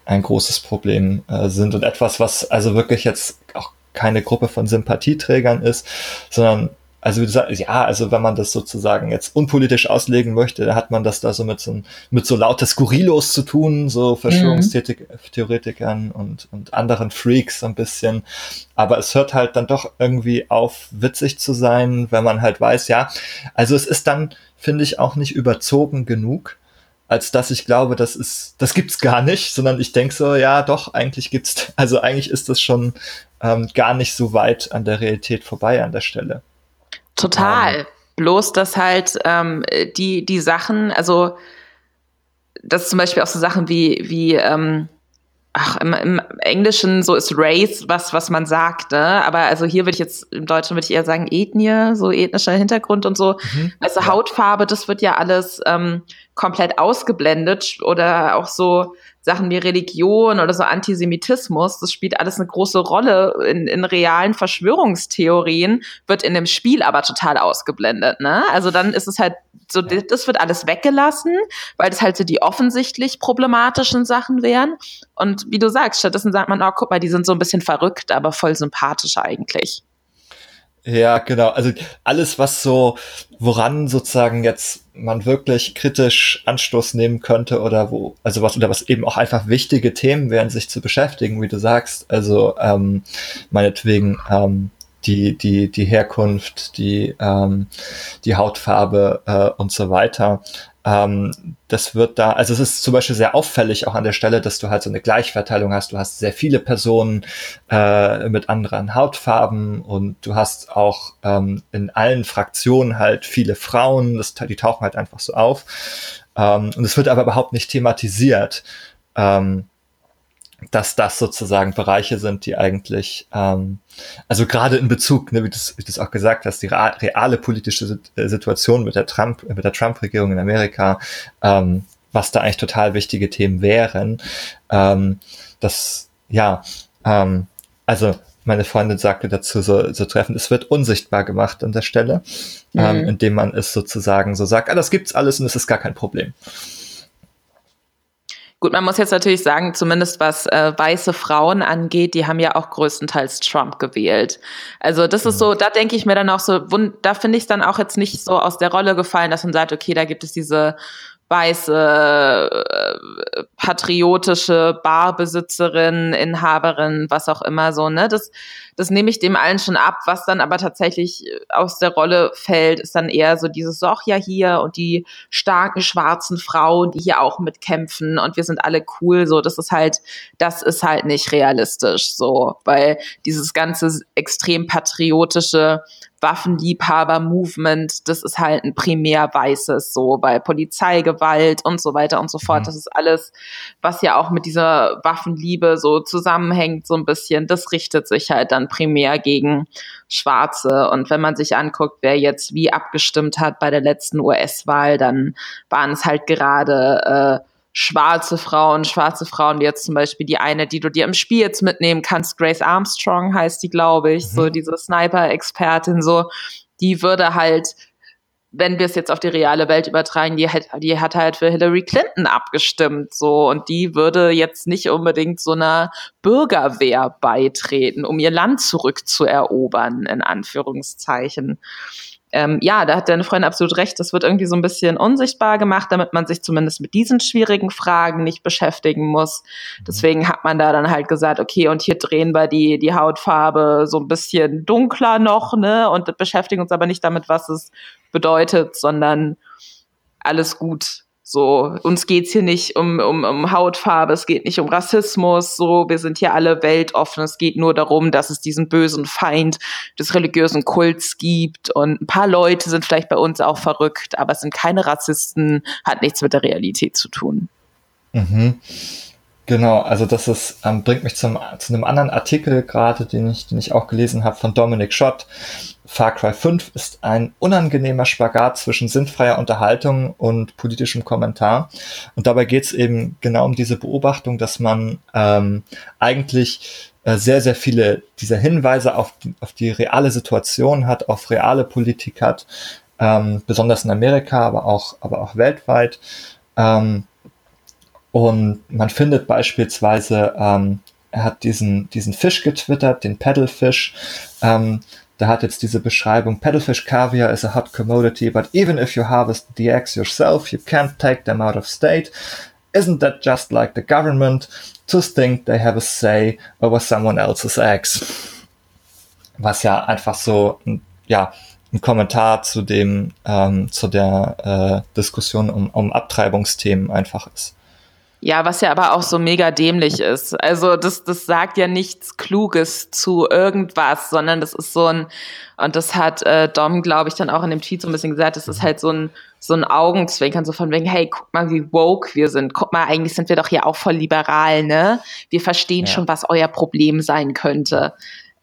ein großes Problem äh, sind. Und etwas, was also wirklich jetzt auch keine Gruppe von Sympathieträgern ist, sondern also ja, also wenn man das sozusagen jetzt unpolitisch auslegen möchte, hat man das da so mit so, mit so lauter Skurrilos zu tun, so Verschwörungstheoretikern und, und anderen Freaks so ein bisschen. Aber es hört halt dann doch irgendwie auf, witzig zu sein, wenn man halt weiß, ja, also es ist dann, finde ich, auch nicht überzogen genug als dass ich glaube, das ist, das gibt's gar nicht, sondern ich denke so, ja, doch, eigentlich gibt's, [LAUGHS] also eigentlich ist das schon ähm, gar nicht so weit an der Realität vorbei an der Stelle. Total. Ähm. Bloß, dass halt ähm, die, die Sachen, also dass zum Beispiel auch so Sachen wie, wie ähm, ach, im, im Englischen so ist Race was, was man sagt, ne? Aber also hier würde ich jetzt, im Deutschen würde ich eher sagen Ethnie, so ethnischer Hintergrund und so. Mhm. Also Hautfarbe, das wird ja alles ähm, komplett ausgeblendet oder auch so Sachen wie Religion oder so Antisemitismus, das spielt alles eine große Rolle in, in realen Verschwörungstheorien, wird in dem Spiel aber total ausgeblendet. Ne? Also dann ist es halt so, das wird alles weggelassen, weil das halt so die offensichtlich problematischen Sachen wären. Und wie du sagst, stattdessen sagt man, oh, guck mal, die sind so ein bisschen verrückt, aber voll sympathisch eigentlich. Ja, genau. Also alles, was so, woran sozusagen jetzt man wirklich kritisch Anstoß nehmen könnte oder wo, also was, oder was eben auch einfach wichtige Themen wären, sich zu beschäftigen, wie du sagst. Also ähm, meinetwegen ähm, die, die, die Herkunft, die, ähm, die Hautfarbe äh, und so weiter. Ähm, das wird da, also es ist zum Beispiel sehr auffällig auch an der Stelle, dass du halt so eine Gleichverteilung hast. Du hast sehr viele Personen äh, mit anderen Hautfarben und du hast auch ähm, in allen Fraktionen halt viele Frauen, das, die tauchen halt einfach so auf. Ähm, und es wird aber überhaupt nicht thematisiert. Ähm, dass das sozusagen Bereiche sind, die eigentlich, ähm, also gerade in Bezug, ne, wie du das auch gesagt hast, die reale politische äh, Situation mit der Trump, mit der Trump-Regierung in Amerika, ähm, was da eigentlich total wichtige Themen wären, ähm, das, ja, ähm, also meine Freundin sagte dazu so, so treffend, es wird unsichtbar gemacht an der Stelle, ähm, mhm. ähm, indem man es sozusagen so sagt, ah, das gibt's alles und es ist gar kein Problem. Gut, man muss jetzt natürlich sagen, zumindest was äh, weiße Frauen angeht, die haben ja auch größtenteils Trump gewählt. Also das ist so, mhm. da denke ich mir dann auch so, da finde ich es dann auch jetzt nicht so aus der Rolle gefallen, dass man sagt, okay, da gibt es diese weiße, äh, patriotische Barbesitzerin, Inhaberin, was auch immer so, ne? Das, das nehme ich dem allen schon ab. Was dann aber tatsächlich aus der Rolle fällt, ist dann eher so dieses Soch ja hier und die starken schwarzen Frauen, die hier auch mitkämpfen und wir sind alle cool. So, das ist halt, das ist halt nicht realistisch, so, weil dieses ganze extrem patriotische Waffenliebhaber-Movement, das ist halt ein primär weißes, so bei Polizeigewalt und so weiter und so fort. Mhm. Das ist alles, was ja auch mit dieser Waffenliebe so zusammenhängt, so ein bisschen. Das richtet sich halt dann primär gegen Schwarze. Und wenn man sich anguckt, wer jetzt wie abgestimmt hat bei der letzten US-Wahl, dann waren es halt gerade äh, schwarze Frauen, schwarze Frauen, wie jetzt zum Beispiel die eine, die du dir im Spiel jetzt mitnehmen kannst, Grace Armstrong heißt die, glaube ich, mhm. so diese Sniper-Expertin, so, die würde halt wenn wir es jetzt auf die reale Welt übertragen, die hat, die hat halt für Hillary Clinton abgestimmt, so. Und die würde jetzt nicht unbedingt so einer Bürgerwehr beitreten, um ihr Land zurückzuerobern, in Anführungszeichen ähm, ja, da hat deine Freundin absolut recht. Das wird irgendwie so ein bisschen unsichtbar gemacht, damit man sich zumindest mit diesen schwierigen Fragen nicht beschäftigen muss. Mhm. Deswegen hat man da dann halt gesagt, okay, und hier drehen wir die, die Hautfarbe so ein bisschen dunkler noch, ne, und beschäftigen uns aber nicht damit, was es bedeutet, sondern alles gut. So, uns geht's hier nicht um, um, um Hautfarbe, es geht nicht um Rassismus, so, wir sind hier alle weltoffen. Es geht nur darum, dass es diesen bösen Feind des religiösen Kults gibt. Und ein paar Leute sind vielleicht bei uns auch verrückt, aber es sind keine Rassisten, hat nichts mit der Realität zu tun. Mhm. Genau, also das ist, ähm, bringt mich zum, zu einem anderen Artikel gerade, den ich, den ich auch gelesen habe von Dominic Schott. Far Cry 5 ist ein unangenehmer Spagat zwischen sinnfreier Unterhaltung und politischem Kommentar. Und dabei geht es eben genau um diese Beobachtung, dass man ähm, eigentlich äh, sehr, sehr viele dieser Hinweise auf, auf die reale Situation hat, auf reale Politik hat, ähm, besonders in Amerika, aber auch, aber auch weltweit. Ähm, und man findet beispielsweise, ähm, er hat diesen, diesen Fisch getwittert, den Paddlefish. Ähm, da hat jetzt diese Beschreibung, Paddlefish caviar is a hot commodity, but even if you harvest the eggs yourself, you can't take them out of state. Isn't that just like the government to think they have a say over someone else's eggs? Was ja einfach so, ja, ein Kommentar zu dem, ähm, zu der äh, Diskussion um, um Abtreibungsthemen einfach ist. Ja, was ja aber auch so mega dämlich ist. Also das, das sagt ja nichts Kluges zu irgendwas, sondern das ist so ein, und das hat äh, Dom, glaube ich, dann auch in dem Tweet so ein bisschen gesagt, das ist halt so ein, so ein Augenzwinkern, so von wegen, hey, guck mal, wie woke wir sind. Guck mal, eigentlich sind wir doch hier auch voll liberal, ne? Wir verstehen ja. schon, was euer Problem sein könnte.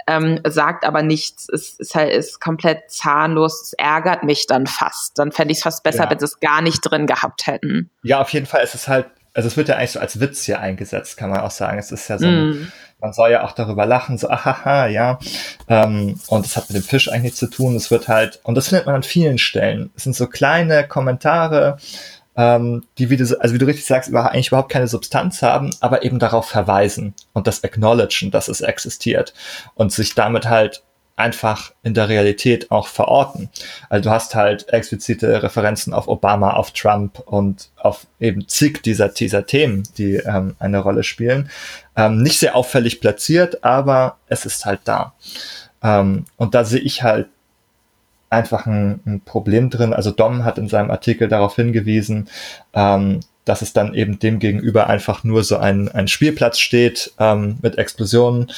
Ähm, sagt aber nichts, ist, ist halt ist komplett zahnlos, es ärgert mich dann fast. Dann fände ich es fast besser, ja. wenn sie es gar nicht drin gehabt hätten. Ja, auf jeden Fall ist es halt also es wird ja eigentlich so als Witz hier eingesetzt, kann man auch sagen. Es ist ja so, ein, mm. man soll ja auch darüber lachen, so, ahaha, ja. Ähm, und es hat mit dem Fisch eigentlich zu tun. Es wird halt, und das findet man an vielen Stellen. Es sind so kleine Kommentare, ähm, die, wie du, also wie du richtig sagst, über, eigentlich überhaupt keine Substanz haben, aber eben darauf verweisen und das acknowledgen, dass es existiert und sich damit halt einfach in der Realität auch verorten. Also du hast halt explizite Referenzen auf Obama, auf Trump und auf eben zig dieser, dieser Themen, die ähm, eine Rolle spielen. Ähm, nicht sehr auffällig platziert, aber es ist halt da. Ähm, und da sehe ich halt einfach ein, ein, Problem drin. Also Dom hat in seinem Artikel darauf hingewiesen, ähm, dass es dann eben dem gegenüber einfach nur so ein, ein Spielplatz steht ähm, mit Explosionen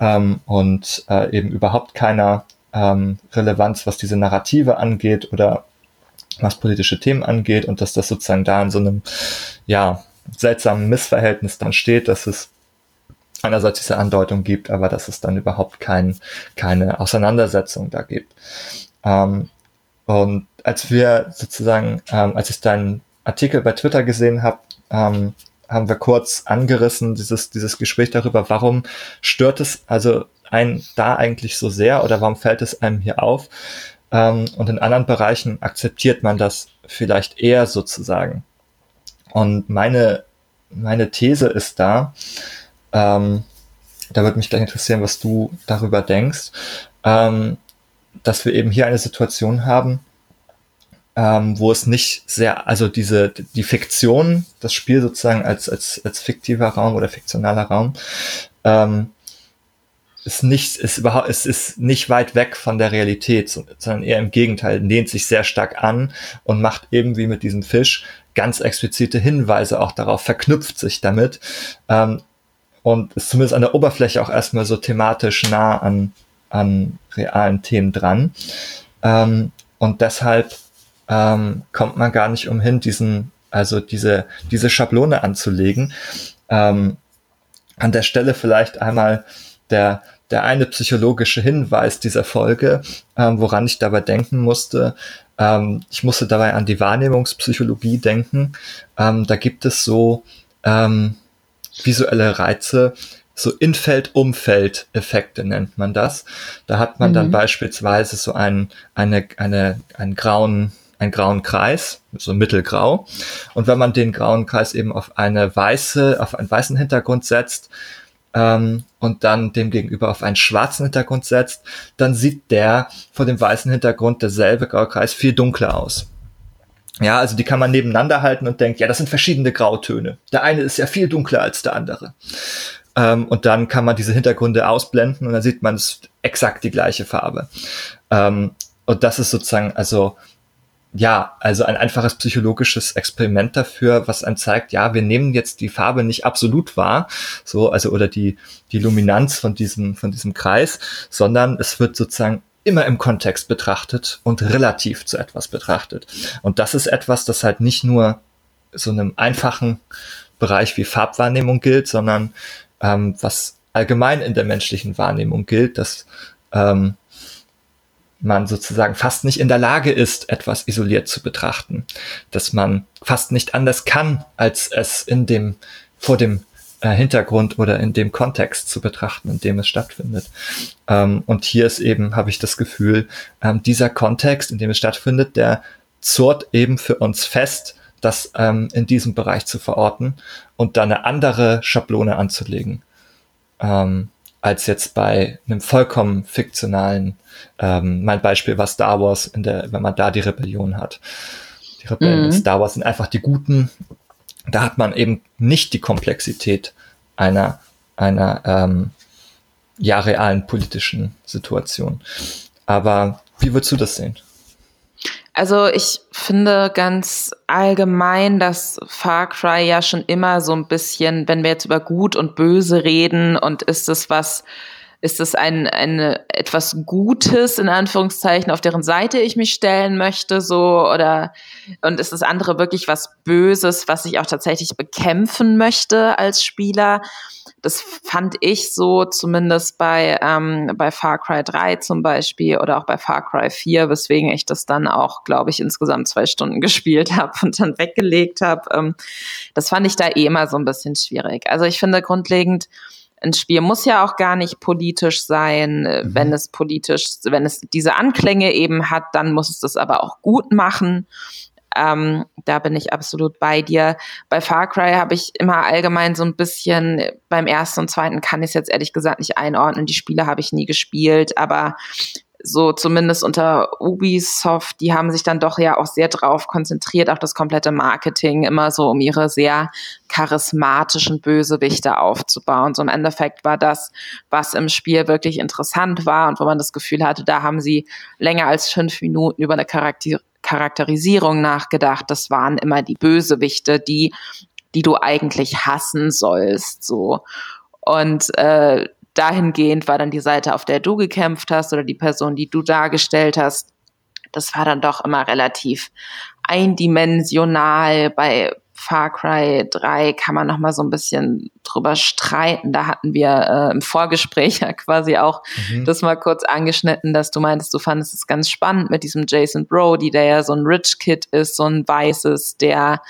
ähm, und äh, eben überhaupt keiner ähm, Relevanz, was diese Narrative angeht oder was politische Themen angeht und dass das sozusagen da in so einem ja seltsamen Missverhältnis dann steht, dass es einerseits diese Andeutung gibt, aber dass es dann überhaupt kein, keine Auseinandersetzung da gibt. Ähm, und als wir sozusagen, ähm, als ich deinen Artikel bei Twitter gesehen habe, ähm, haben wir kurz angerissen, dieses, dieses Gespräch darüber, warum stört es also ein da eigentlich so sehr oder warum fällt es einem hier auf? Ähm, und in anderen Bereichen akzeptiert man das vielleicht eher sozusagen. Und meine, meine These ist da, ähm, da würde mich gleich interessieren, was du darüber denkst, ähm, dass wir eben hier eine Situation haben, ähm, wo es nicht sehr, also diese, die Fiktion, das Spiel sozusagen als, als, als fiktiver Raum oder fiktionaler Raum, ähm, ist nicht, ist überhaupt, es ist nicht weit weg von der Realität, sondern eher im Gegenteil, lehnt sich sehr stark an und macht eben wie mit diesem Fisch ganz explizite Hinweise auch darauf, verknüpft sich damit ähm, und ist zumindest an der Oberfläche auch erstmal so thematisch nah an, an realen Themen dran. Ähm, und deshalb ähm, kommt man gar nicht umhin, diesen, also diese, diese Schablone anzulegen. Ähm, an der Stelle vielleicht einmal der, der eine psychologische Hinweis dieser Folge, ähm, woran ich dabei denken musste, Ähm, ich musste dabei an die Wahrnehmungspsychologie denken. Ähm, da gibt es so ähm, visuelle Reize, so Infeld-Umfeld-Effekte nennt man das. Da hat man mhm. dann beispielsweise so einen, eine, eine, einen grauen, einen grauen Kreis, so mittelgrau. Und wenn man den grauen Kreis eben auf eine weiße, auf einen weißen Hintergrund setzt, ähm, und dann dem gegenüber auf einen schwarzen Hintergrund setzt, dann sieht der vor dem weißen Hintergrund derselbe graue Kreis viel dunkler aus. Ja, also die kann man nebeneinander halten und denkt, ja, das sind verschiedene Grautöne. Der eine ist ja viel dunkler als der andere. Ähm, und dann kann man diese Hintergründe ausblenden und dann sieht man es exakt die gleiche Farbe. Ähm, und das ist sozusagen, also ja, also ein einfaches psychologisches Experiment dafür, was einem zeigt, ja, wir nehmen jetzt die Farbe nicht absolut wahr, so, also, oder die, die Luminanz von diesem, von diesem Kreis, sondern es wird sozusagen immer im Kontext betrachtet und relativ zu etwas betrachtet. Und das ist etwas, das halt nicht nur so einem einfachen Bereich wie Farbwahrnehmung gilt, sondern ähm, was allgemein in der menschlichen Wahrnehmung gilt, dass ähm, man sozusagen fast nicht in der Lage ist, etwas isoliert zu betrachten, dass man fast nicht anders kann, als es in dem, vor dem äh, Hintergrund oder in dem Kontext zu betrachten, in dem es stattfindet. Ähm, und hier ist eben, habe ich das Gefühl, ähm, dieser Kontext, in dem es stattfindet, der zurrt eben für uns fest, das ähm, in diesem Bereich zu verorten und dann eine andere Schablone anzulegen. Ähm, als jetzt bei einem vollkommen fiktionalen, ähm, mein Beispiel war Star Wars, in der, wenn man da die Rebellion hat. Die Rebellen mhm. in Star Wars sind einfach die Guten. Da hat man eben nicht die Komplexität einer, einer ähm, ja realen politischen Situation. Aber wie würdest du das sehen? Also ich finde ganz allgemein, dass Far Cry ja schon immer so ein bisschen, wenn wir jetzt über Gut und Böse reden und ist es was, ist es ein, ein etwas Gutes in Anführungszeichen, auf deren Seite ich mich stellen möchte, so oder und ist das andere wirklich was Böses, was ich auch tatsächlich bekämpfen möchte als Spieler? Das fand ich so zumindest bei, ähm, bei Far Cry 3 zum Beispiel oder auch bei Far Cry 4, weswegen ich das dann auch, glaube ich, insgesamt zwei Stunden [LAUGHS] gespielt habe und dann weggelegt habe. Ähm, das fand ich da eh immer so ein bisschen schwierig. Also ich finde grundlegend, ein Spiel muss ja auch gar nicht politisch sein. Mhm. Wenn es politisch, wenn es diese Anklänge eben hat, dann muss es das aber auch gut machen. Ähm, da bin ich absolut bei dir. Bei Far Cry habe ich immer allgemein so ein bisschen, beim ersten und zweiten kann ich es jetzt ehrlich gesagt nicht einordnen. Die Spiele habe ich nie gespielt, aber so zumindest unter Ubisoft, die haben sich dann doch ja auch sehr drauf konzentriert, auch das komplette Marketing immer so um ihre sehr charismatischen Bösewichte aufzubauen. So im Endeffekt war das, was im Spiel wirklich interessant war und wo man das Gefühl hatte, da haben sie länger als fünf Minuten über eine Charakter Charakterisierung nachgedacht. Das waren immer die Bösewichte, die, die du eigentlich hassen sollst, so. Und äh, dahingehend war dann die Seite, auf der du gekämpft hast oder die Person, die du dargestellt hast, das war dann doch immer relativ eindimensional. Bei Far Cry 3 kann man noch mal so ein bisschen drüber streiten. Da hatten wir äh, im Vorgespräch [LAUGHS] ja quasi auch mhm. das mal kurz angeschnitten, dass du meintest, du fandest es ganz spannend mit diesem Jason Brody, der ja so ein Rich Kid ist, so ein weißes, der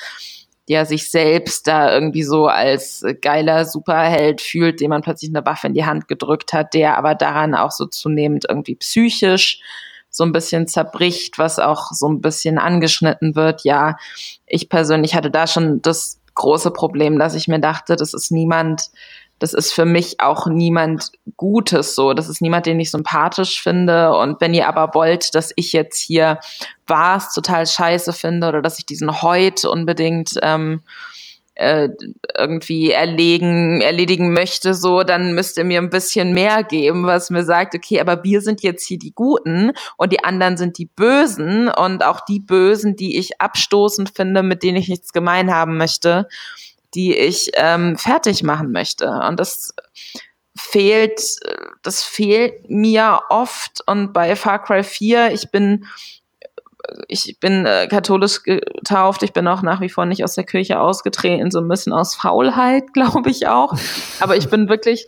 der sich selbst da irgendwie so als geiler Superheld fühlt, dem man plötzlich eine Waffe in die Hand gedrückt hat, der aber daran auch so zunehmend irgendwie psychisch so ein bisschen zerbricht, was auch so ein bisschen angeschnitten wird. Ja, ich persönlich hatte da schon das große Problem, dass ich mir dachte, das ist niemand, das ist für mich auch niemand Gutes so. Das ist niemand, den ich sympathisch finde. Und wenn ihr aber wollt, dass ich jetzt hier was total scheiße finde oder dass ich diesen Heut unbedingt ähm, äh, irgendwie erlegen, erledigen möchte, so, dann müsst ihr mir ein bisschen mehr geben, was mir sagt, okay, aber wir sind jetzt hier die Guten und die anderen sind die Bösen und auch die Bösen, die ich abstoßend finde, mit denen ich nichts gemein haben möchte, die ich ähm, fertig machen möchte. Und das fehlt, das fehlt mir oft. Und bei Far Cry 4, ich bin ich bin äh, katholisch getauft, ich bin auch nach wie vor nicht aus der Kirche ausgetreten, so ein bisschen aus Faulheit, [LAUGHS] glaube ich auch. Aber ich bin wirklich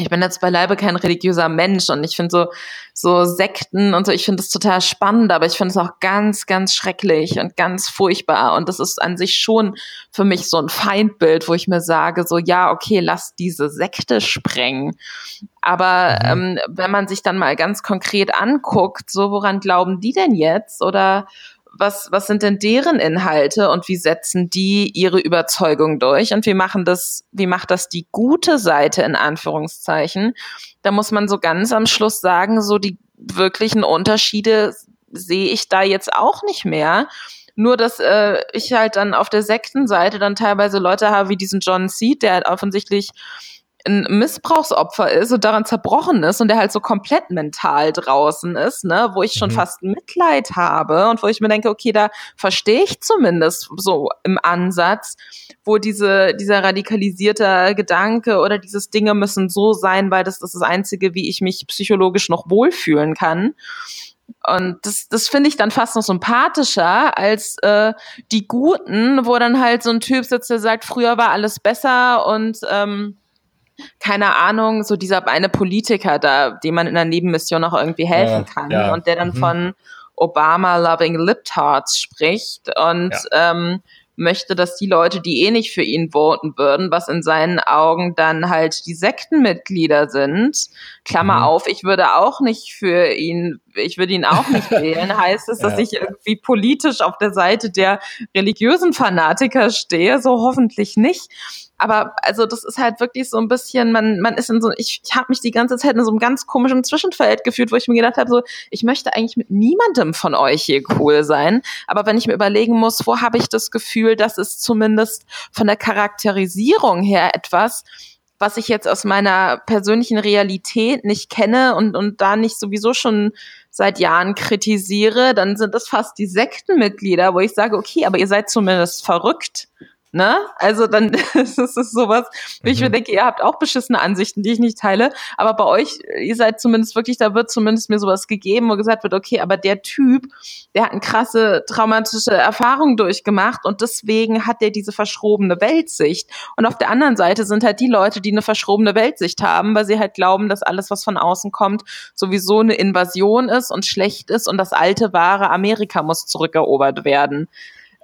ich bin jetzt beileibe kein religiöser Mensch und ich finde so, so Sekten und so, ich finde das total spannend, aber ich finde es auch ganz, ganz schrecklich und ganz furchtbar. Und das ist an sich schon für mich so ein Feindbild, wo ich mir sage, so, ja, okay, lass diese Sekte sprengen. Aber mhm. ähm, wenn man sich dann mal ganz konkret anguckt, so, woran glauben die denn jetzt? Oder was, was sind denn deren Inhalte und wie setzen die ihre Überzeugung durch und wie machen das, wie macht das die gute Seite in Anführungszeichen? Da muss man so ganz am Schluss sagen, so die wirklichen Unterschiede sehe ich da jetzt auch nicht mehr. Nur, dass äh, ich halt dann auf der Sektenseite dann teilweise Leute habe wie diesen John Seed, der halt offensichtlich ein Missbrauchsopfer ist und daran zerbrochen ist und der halt so komplett mental draußen ist, ne, wo ich schon mhm. fast Mitleid habe und wo ich mir denke, okay, da verstehe ich zumindest so im Ansatz, wo diese, dieser radikalisierte Gedanke oder dieses Dinge müssen so sein, weil das, das ist das Einzige, wie ich mich psychologisch noch wohlfühlen kann. Und das, das finde ich dann fast noch sympathischer als äh, die Guten, wo dann halt so ein Typ sitzt, der sagt, früher war alles besser und ähm, keine Ahnung, so dieser eine Politiker da, dem man in der Nebenmission auch irgendwie helfen ja, kann ja. und der dann mhm. von Obama-loving Liptards spricht und ja. ähm, möchte, dass die Leute, die eh nicht für ihn voten würden, was in seinen Augen dann halt die Sektenmitglieder sind, Klammer mhm. auf, ich würde auch nicht für ihn, ich würde ihn auch nicht [LAUGHS] wählen, heißt es, dass ja. ich irgendwie politisch auf der Seite der religiösen Fanatiker stehe, so hoffentlich nicht. Aber also das ist halt wirklich so ein bisschen, man, man ist in so, ich, ich habe mich die ganze Zeit in so einem ganz komischen Zwischenfeld gefühlt, wo ich mir gedacht habe, so, ich möchte eigentlich mit niemandem von euch hier cool sein. Aber wenn ich mir überlegen muss, wo habe ich das Gefühl, dass es zumindest von der Charakterisierung her etwas, was ich jetzt aus meiner persönlichen Realität nicht kenne und, und da nicht sowieso schon seit Jahren kritisiere, dann sind das fast die Sektenmitglieder, wo ich sage, okay, aber ihr seid zumindest verrückt. Ne? Also dann [LAUGHS] ist es sowas, wie ich mir mhm. denke, ihr habt auch beschissene Ansichten, die ich nicht teile, aber bei euch, ihr seid zumindest wirklich, da wird zumindest mir sowas gegeben, wo gesagt wird, okay, aber der Typ, der hat eine krasse traumatische Erfahrung durchgemacht und deswegen hat der diese verschrobene Weltsicht. Und auf der anderen Seite sind halt die Leute, die eine verschrobene Weltsicht haben, weil sie halt glauben, dass alles, was von außen kommt, sowieso eine Invasion ist und schlecht ist und das alte, wahre Amerika muss zurückerobert werden.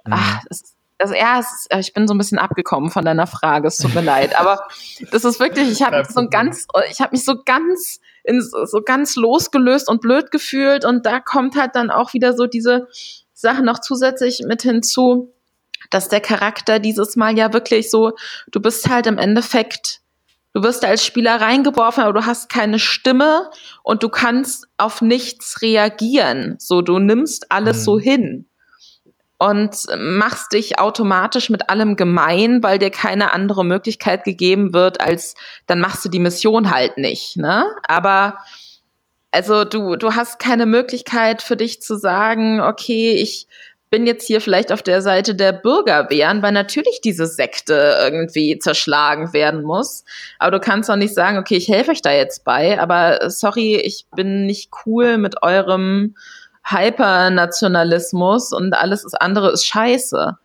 Mhm. Ach, das ist also ja, ist, ich bin so ein bisschen abgekommen von deiner Frage, es tut mir leid, aber [LAUGHS] das ist wirklich, ich habe so ganz, ich habe mich so ganz in, so ganz losgelöst und blöd gefühlt und da kommt halt dann auch wieder so diese Sache noch zusätzlich mit hinzu, dass der Charakter dieses Mal ja wirklich so, du bist halt im Endeffekt Du wirst als Spieler reingeworfen, aber du hast keine Stimme und du kannst auf nichts reagieren. So, du nimmst alles mhm. so hin und machst dich automatisch mit allem gemein, weil dir keine andere Möglichkeit gegeben wird, als dann machst du die Mission halt nicht, ne? Aber also du, du hast keine Möglichkeit für dich zu sagen, okay, ich bin jetzt hier vielleicht auf der Seite der Bürgerwehren, weil natürlich diese Sekte irgendwie zerschlagen werden muss. Aber du kannst auch nicht sagen, okay, ich helfe euch da jetzt bei, aber sorry, ich bin nicht cool mit eurem Hypernationalismus und alles andere ist scheiße.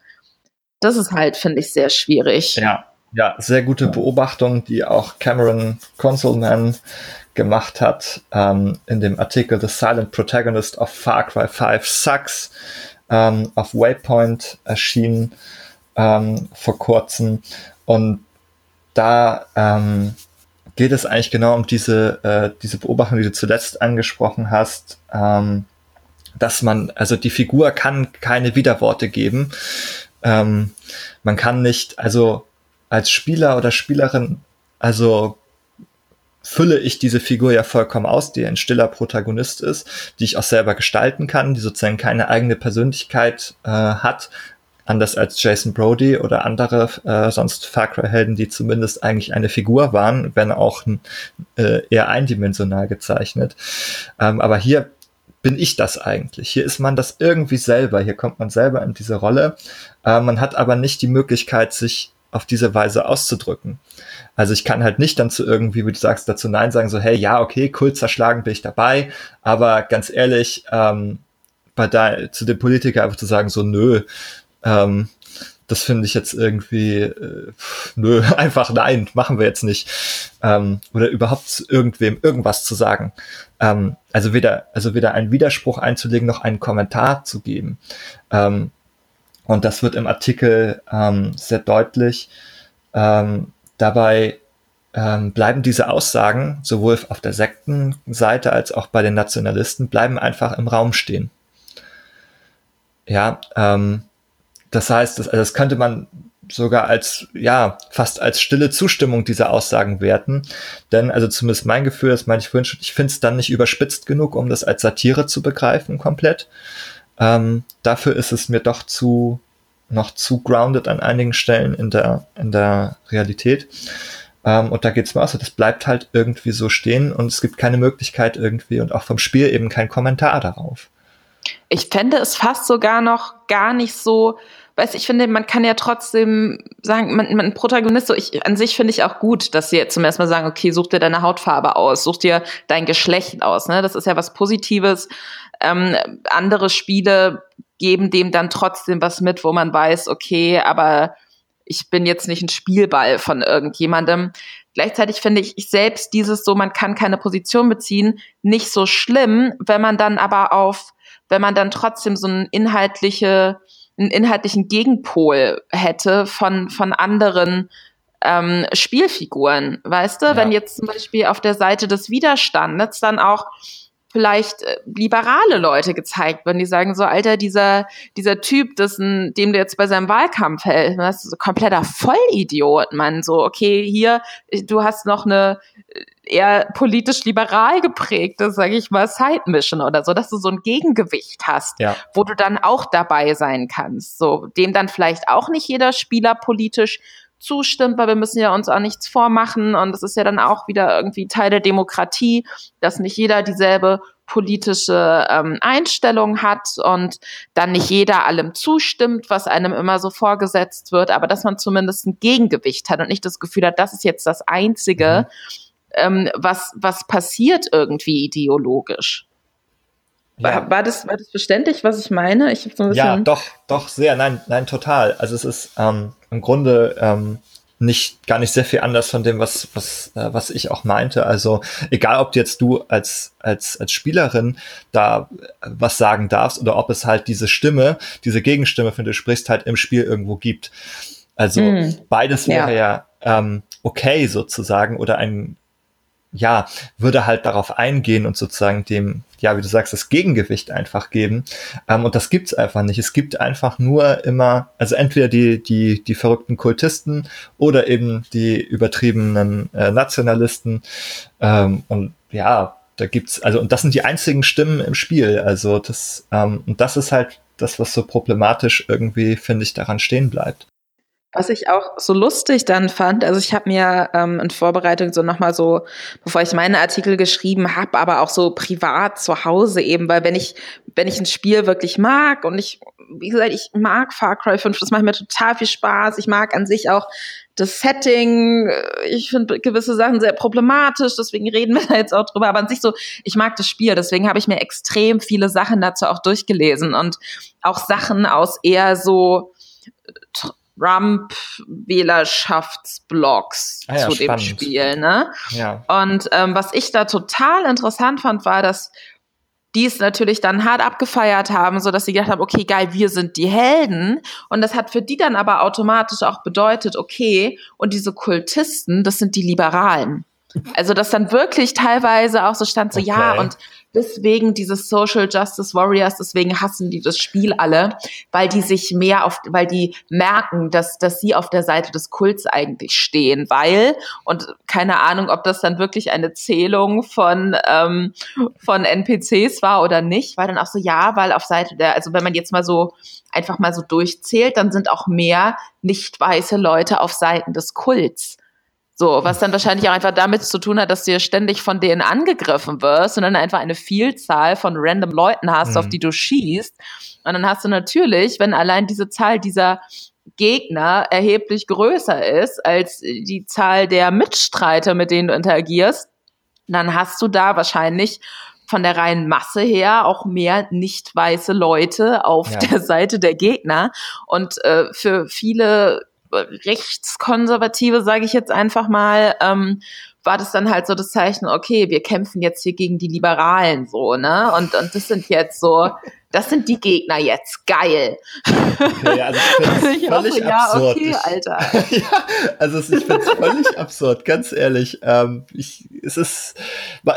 Das ist halt, finde ich, sehr schwierig. Ja, ja, sehr gute Beobachtung, die auch Cameron Consolman gemacht hat ähm, in dem Artikel The Silent Protagonist of Far Cry 5 Sucks ähm, auf Waypoint erschienen ähm, vor kurzem. Und da ähm, geht es eigentlich genau um diese, äh, diese Beobachtung, die du zuletzt angesprochen hast, ähm, dass man, also die Figur kann keine Widerworte geben. Ähm, man kann nicht, also als Spieler oder Spielerin, also fülle ich diese Figur ja vollkommen aus, die ein stiller Protagonist ist, die ich auch selber gestalten kann, die sozusagen keine eigene Persönlichkeit äh, hat, anders als Jason Brody oder andere äh, sonst Far Cry-Helden, die zumindest eigentlich eine Figur waren, wenn auch äh, eher eindimensional gezeichnet. Ähm, aber hier bin ich das eigentlich? Hier ist man das irgendwie selber, hier kommt man selber in diese Rolle. Äh, man hat aber nicht die Möglichkeit, sich auf diese Weise auszudrücken. Also ich kann halt nicht dann zu irgendwie, wie du sagst, dazu Nein sagen, so, hey, ja, okay, cool, zerschlagen bin ich dabei, aber ganz ehrlich, ähm, bei da, zu dem Politiker einfach zu sagen, so, nö, ähm, das finde ich jetzt irgendwie, äh, nö, [LAUGHS] einfach nein, machen wir jetzt nicht. Ähm, oder überhaupt irgendwem irgendwas zu sagen. Ähm, also weder, also weder einen Widerspruch einzulegen, noch einen Kommentar zu geben. Ähm, und das wird im Artikel ähm, sehr deutlich. Ähm, dabei ähm, bleiben diese Aussagen sowohl auf der Sektenseite als auch bei den Nationalisten bleiben einfach im Raum stehen. Ja, ähm, das heißt, das, also das könnte man sogar als, ja, fast als stille Zustimmung dieser Aussagen werten. Denn, also zumindest mein Gefühl, ich vorhin schon, ich finde es dann nicht überspitzt genug, um das als Satire zu begreifen komplett. Ähm, dafür ist es mir doch zu, noch zu grounded an einigen Stellen in der, in der Realität. Ähm, und da geht's mir auch so, das bleibt halt irgendwie so stehen und es gibt keine Möglichkeit irgendwie und auch vom Spiel eben kein Kommentar darauf. Ich fände es fast sogar noch gar nicht so, weiß ich finde, man kann ja trotzdem sagen, man, man Protagonist, so ich an sich finde ich auch gut, dass sie jetzt zum ersten Mal sagen, okay, such dir deine Hautfarbe aus, such dir dein Geschlecht aus, ne? Das ist ja was Positives. Ähm, andere Spiele geben dem dann trotzdem was mit, wo man weiß, okay, aber ich bin jetzt nicht ein Spielball von irgendjemandem. Gleichzeitig finde ich, ich selbst dieses so, man kann keine Position beziehen, nicht so schlimm, wenn man dann aber auf, wenn man dann trotzdem so einen inhaltliche, einen inhaltlichen Gegenpol hätte von, von anderen ähm, Spielfiguren, weißt du? Ja. Wenn jetzt zum Beispiel auf der Seite des Widerstandes dann auch vielleicht äh, liberale Leute gezeigt werden, die sagen so, Alter, dieser, dieser Typ, das ein, dem du jetzt bei seinem Wahlkampf hält, das ist ein kompletter Vollidiot, man. So, okay, hier, du hast noch eine eher politisch liberal geprägte, sage ich mal, Side Mission oder so, dass du so ein Gegengewicht hast, ja. wo du dann auch dabei sein kannst. So, dem dann vielleicht auch nicht jeder Spieler politisch zustimmt, weil wir müssen ja uns auch nichts vormachen und es ist ja dann auch wieder irgendwie Teil der Demokratie, dass nicht jeder dieselbe politische ähm, Einstellung hat und dann nicht jeder allem zustimmt, was einem immer so vorgesetzt wird, aber dass man zumindest ein Gegengewicht hat und nicht das Gefühl hat, das ist jetzt das Einzige, mhm. Ähm, was, was passiert irgendwie ideologisch. Ja. War, war, das, war das verständlich, was ich meine? Ich so ein bisschen ja, doch, doch, sehr. Nein, nein, total. Also es ist ähm, im Grunde ähm, nicht gar nicht sehr viel anders von dem, was was äh, was ich auch meinte. Also egal, ob jetzt du als als als Spielerin da was sagen darfst oder ob es halt diese Stimme, diese Gegenstimme, von der du sprichst, halt im Spiel irgendwo gibt. Also mm, beides wäre ja, ja ähm, okay sozusagen oder ein ja, würde halt darauf eingehen und sozusagen dem, ja, wie du sagst, das Gegengewicht einfach geben. Ähm, und das gibt's einfach nicht. Es gibt einfach nur immer, also entweder die, die, die verrückten Kultisten oder eben die übertriebenen äh, Nationalisten. Ähm, und ja, da gibt's, also, und das sind die einzigen Stimmen im Spiel. Also das, ähm, und das ist halt das, was so problematisch irgendwie, finde ich, daran stehen bleibt. Was ich auch so lustig dann fand, also ich habe mir ähm, in Vorbereitung so nochmal so, bevor ich meine Artikel geschrieben habe, aber auch so privat zu Hause eben, weil wenn ich, wenn ich ein Spiel wirklich mag und ich, wie gesagt, ich mag Far Cry 5, das macht mir total viel Spaß. Ich mag an sich auch das Setting, ich finde gewisse Sachen sehr problematisch, deswegen reden wir da jetzt auch drüber, aber an sich so, ich mag das Spiel, deswegen habe ich mir extrem viele Sachen dazu auch durchgelesen und auch Sachen aus eher so Trump-Wählerschaftsblogs ah ja, zu spannend. dem Spiel. Ne? Ja. Und ähm, was ich da total interessant fand, war, dass die es natürlich dann hart abgefeiert haben, so dass sie gedacht haben, okay, geil, wir sind die Helden. Und das hat für die dann aber automatisch auch bedeutet, okay, und diese Kultisten, das sind die Liberalen. Also, dass dann wirklich teilweise auch so stand, so, okay. ja, und deswegen dieses Social Justice Warriors, deswegen hassen die das Spiel alle, weil die sich mehr auf, weil die merken, dass, dass sie auf der Seite des Kults eigentlich stehen, weil, und keine Ahnung, ob das dann wirklich eine Zählung von, ähm, von NPCs war oder nicht, war dann auch so, ja, weil auf Seite der, also wenn man jetzt mal so einfach mal so durchzählt, dann sind auch mehr nicht weiße Leute auf Seiten des Kults. So, was dann wahrscheinlich auch einfach damit zu tun hat, dass du ständig von denen angegriffen wirst und dann einfach eine Vielzahl von random Leuten hast, mhm. auf die du schießt. Und dann hast du natürlich, wenn allein diese Zahl dieser Gegner erheblich größer ist als die Zahl der Mitstreiter, mit denen du interagierst, dann hast du da wahrscheinlich von der reinen Masse her auch mehr nicht weiße Leute auf ja. der Seite der Gegner. Und äh, für viele Rechtskonservative, sage ich jetzt einfach mal, ähm, war das dann halt so das Zeichen, okay, wir kämpfen jetzt hier gegen die Liberalen so, ne? Und, und das sind jetzt so, das sind die Gegner jetzt, geil. Okay, also ich, [LAUGHS] völlig so, ja, absurd. okay, Alter. [LAUGHS] ja, also ich finde es völlig absurd, ganz ehrlich. Ähm, ich, es ist,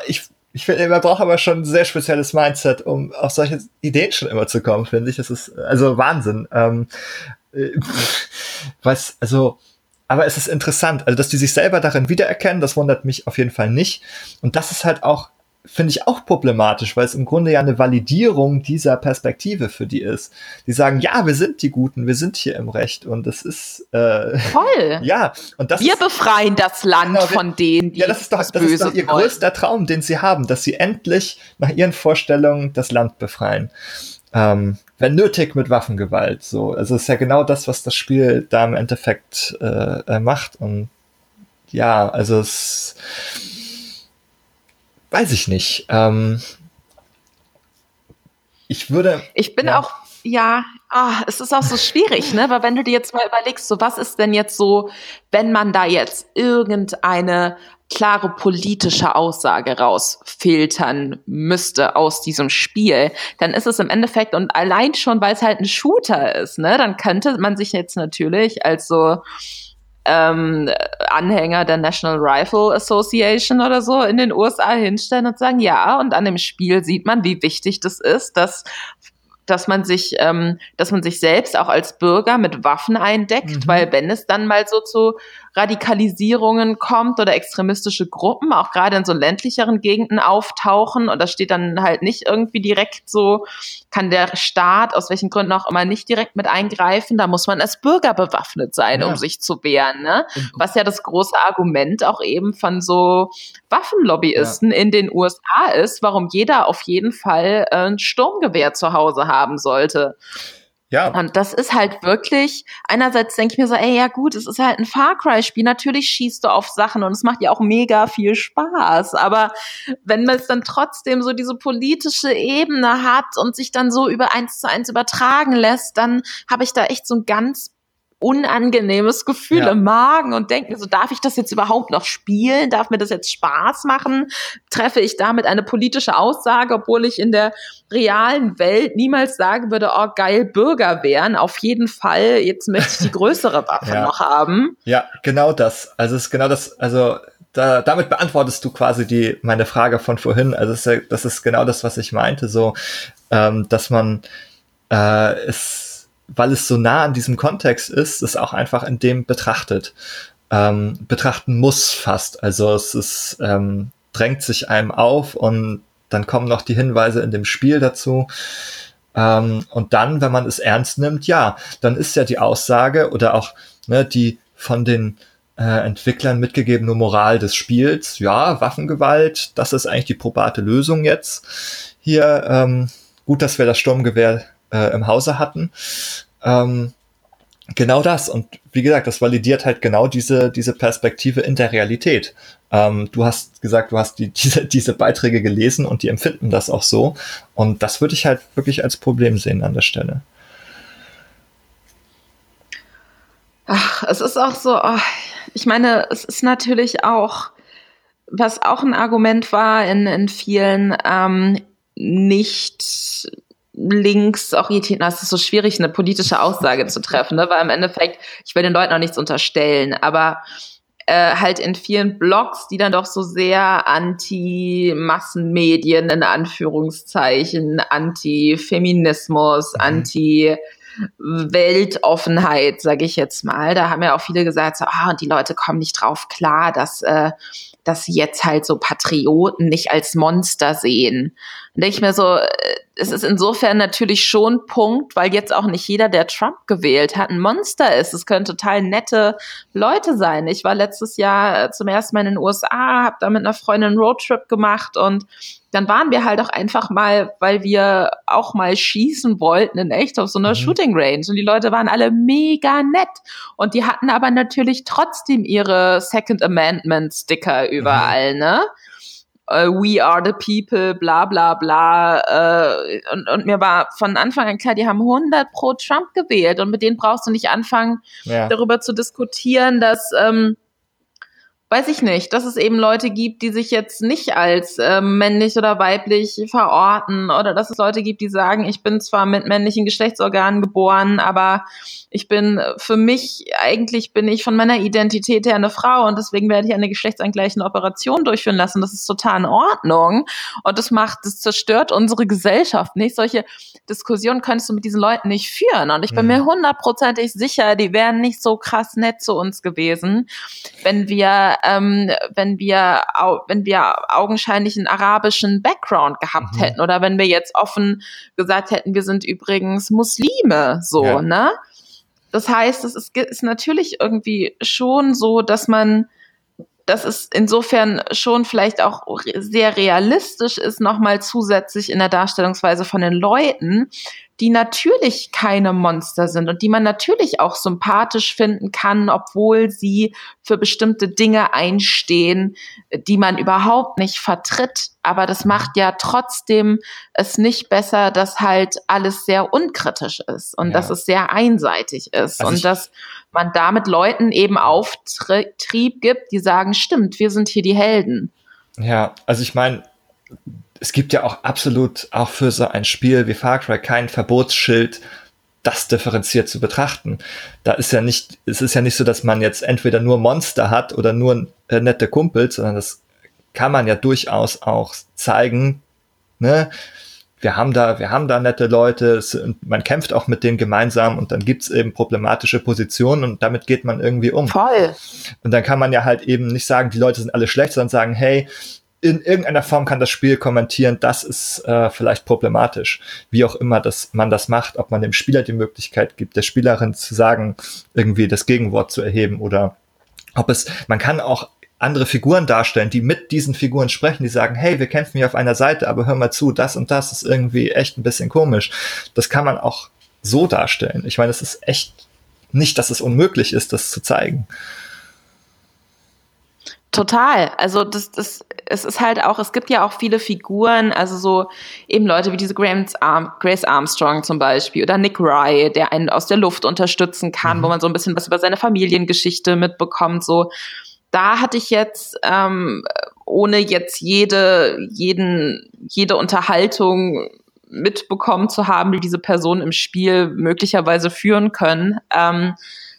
ich, ich finde, man braucht aber schon ein sehr spezielles Mindset, um auf solche Ideen schon immer zu kommen, finde ich. Das ist also Wahnsinn. Ähm, äh, [LAUGHS] was, also, aber es ist interessant, also dass die sich selber darin wiedererkennen, das wundert mich auf jeden Fall nicht. Und das ist halt auch, finde ich auch problematisch, weil es im Grunde ja eine Validierung dieser Perspektive für die ist. Die sagen, ja, wir sind die Guten, wir sind hier im Recht und das ist äh, toll. [LAUGHS] Ja, und das wir ist, befreien das Land genau, von denen, die ja, das ist doch, das, das ist doch ihr wollen. größter Traum, den sie haben, dass sie endlich nach ihren Vorstellungen das Land befreien. Ähm, wenn nötig mit Waffengewalt. So, also es ist ja genau das, was das Spiel da im Endeffekt äh, äh, macht. Und ja, also es weiß ich nicht. Ähm, ich würde. Ich bin ja. auch ja, ah, es ist auch so schwierig, ne? Weil wenn du dir jetzt mal überlegst, so was ist denn jetzt so, wenn man da jetzt irgendeine klare politische Aussage rausfiltern müsste aus diesem Spiel, dann ist es im Endeffekt und allein schon, weil es halt ein Shooter ist, ne, dann könnte man sich jetzt natürlich als so ähm, Anhänger der National Rifle Association oder so in den USA hinstellen und sagen, ja, und an dem Spiel sieht man, wie wichtig das ist, dass dass man sich, ähm, dass man sich selbst auch als Bürger mit Waffen eindeckt, mhm. weil wenn es dann mal so zu Radikalisierungen kommt oder extremistische Gruppen, auch gerade in so ländlicheren Gegenden auftauchen und da steht dann halt nicht irgendwie direkt so, kann der Staat aus welchen Gründen auch immer nicht direkt mit eingreifen, da muss man als Bürger bewaffnet sein, ja. um sich zu wehren, ne? Was ja das große Argument auch eben von so Waffenlobbyisten ja. in den USA ist, warum jeder auf jeden Fall äh, ein Sturmgewehr zu Hause haben sollte. Ja. Und das ist halt wirklich, einerseits denke ich mir so, ey, ja gut, es ist halt ein Far Cry-Spiel, natürlich schießt du auf Sachen und es macht ja auch mega viel Spaß. Aber wenn man es dann trotzdem so diese politische Ebene hat und sich dann so über eins zu eins übertragen lässt, dann habe ich da echt so ein ganz unangenehmes Gefühl ja. im Magen und denke mir so, darf ich das jetzt überhaupt noch spielen? Darf mir das jetzt Spaß machen? Treffe ich damit eine politische Aussage, obwohl ich in der realen Welt niemals sagen würde, oh geil, Bürger wären. Auf jeden Fall, jetzt möchte ich die [LAUGHS] größere Waffe ja. noch haben. Ja, genau das. Also es ist genau das, also da, damit beantwortest du quasi die meine Frage von vorhin. Also ist ja, das ist genau das, was ich meinte, so ähm, dass man äh, es weil es so nah an diesem Kontext ist, es auch einfach in dem betrachtet, ähm, betrachten muss fast. Also es ist, ähm, drängt sich einem auf und dann kommen noch die Hinweise in dem Spiel dazu. Ähm, und dann, wenn man es ernst nimmt, ja, dann ist ja die Aussage oder auch ne, die von den äh, Entwicklern mitgegebene Moral des Spiels, ja, Waffengewalt, das ist eigentlich die probate Lösung jetzt. Hier, ähm, gut, dass wir das Sturmgewehr äh, im Hause hatten. Ähm, genau das. Und wie gesagt, das validiert halt genau diese, diese Perspektive in der Realität. Ähm, du hast gesagt, du hast die, [LAUGHS] diese, diese Beiträge gelesen und die empfinden das auch so. Und das würde ich halt wirklich als Problem sehen an der Stelle. Ach, es ist auch so, oh, ich meine, es ist natürlich auch, was auch ein Argument war in, in vielen, ähm, nicht links orientiert, es ist so schwierig, eine politische Aussage zu treffen, ne? weil im Endeffekt, ich will den Leuten auch nichts unterstellen, aber äh, halt in vielen Blogs, die dann doch so sehr anti-Massenmedien in Anführungszeichen, anti-Feminismus, mhm. anti- Weltoffenheit, sage ich jetzt mal. Da haben ja auch viele gesagt, so, ah, und die Leute kommen nicht drauf klar, dass, äh, dass sie jetzt halt so Patrioten nicht als Monster sehen. Und denke ich mir so, äh, es ist insofern natürlich schon Punkt, weil jetzt auch nicht jeder, der Trump gewählt hat, ein Monster ist. Es können total nette Leute sein. Ich war letztes Jahr äh, zum ersten Mal in den USA, habe da mit einer Freundin einen Roadtrip gemacht und dann waren wir halt auch einfach mal, weil wir auch mal schießen wollten in echt auf so einer mhm. Shooting Range und die Leute waren alle mega nett und die hatten aber natürlich trotzdem ihre Second Amendment Sticker überall, mhm. ne? Uh, we are the people, bla bla bla. Äh, und, und mir war von Anfang an klar, die haben 100 pro Trump gewählt und mit denen brauchst du nicht anfangen, ja. darüber zu diskutieren, dass ähm, weiß ich nicht, dass es eben Leute gibt, die sich jetzt nicht als äh, männlich oder weiblich verorten oder dass es Leute gibt, die sagen, ich bin zwar mit männlichen Geschlechtsorganen geboren, aber ich bin für mich, eigentlich bin ich von meiner Identität her eine Frau und deswegen werde ich eine geschlechtsangleichende Operation durchführen lassen. Das ist total in Ordnung und das macht, das zerstört unsere Gesellschaft nicht. Solche Diskussionen könntest du mit diesen Leuten nicht führen und ich bin mhm. mir hundertprozentig sicher, die wären nicht so krass nett zu uns gewesen, wenn wir ähm, wenn wir wenn wir augenscheinlich einen arabischen Background gehabt mhm. hätten oder wenn wir jetzt offen gesagt hätten, wir sind übrigens Muslime, so, ja. ne? Das heißt, es ist, ist natürlich irgendwie schon so, dass man dass es insofern schon vielleicht auch sehr realistisch ist, nochmal zusätzlich in der Darstellungsweise von den Leuten, die natürlich keine Monster sind und die man natürlich auch sympathisch finden kann, obwohl sie für bestimmte Dinge einstehen, die man überhaupt nicht vertritt. Aber das macht ja trotzdem es nicht besser, dass halt alles sehr unkritisch ist und ja. dass es sehr einseitig ist also und dass man damit Leuten eben Auftrieb gibt, die sagen, stimmt, wir sind hier die Helden. Ja, also ich meine, es gibt ja auch absolut auch für so ein Spiel wie Far Cry kein Verbotsschild, das differenziert zu betrachten. Da ist ja nicht, es ist ja nicht so, dass man jetzt entweder nur Monster hat oder nur äh, nette Kumpels, sondern das kann man ja durchaus auch zeigen, ne? Wir haben da, wir haben da nette Leute, es, man kämpft auch mit denen gemeinsam und dann gibt's eben problematische Positionen und damit geht man irgendwie um. Voll. Und dann kann man ja halt eben nicht sagen, die Leute sind alle schlecht, sondern sagen, hey, in irgendeiner Form kann das Spiel kommentieren, das ist äh, vielleicht problematisch. Wie auch immer dass man das macht, ob man dem Spieler die Möglichkeit gibt, der Spielerin zu sagen, irgendwie das Gegenwort zu erheben oder ob es, man kann auch andere Figuren darstellen, die mit diesen Figuren sprechen, die sagen, hey, wir kämpfen hier auf einer Seite, aber hör mal zu, das und das ist irgendwie echt ein bisschen komisch. Das kann man auch so darstellen. Ich meine, es ist echt nicht, dass es unmöglich ist, das zu zeigen. Total. Also das, das, es ist halt auch, es gibt ja auch viele Figuren, also so eben Leute wie diese Grace, Arm, Grace Armstrong zum Beispiel oder Nick Rye, der einen aus der Luft unterstützen kann, mhm. wo man so ein bisschen was über seine Familiengeschichte mitbekommt. So, da hatte ich jetzt ähm, ohne jetzt jede, jeden, jede Unterhaltung mitbekommen zu haben, die diese Person im Spiel möglicherweise führen können. Ähm,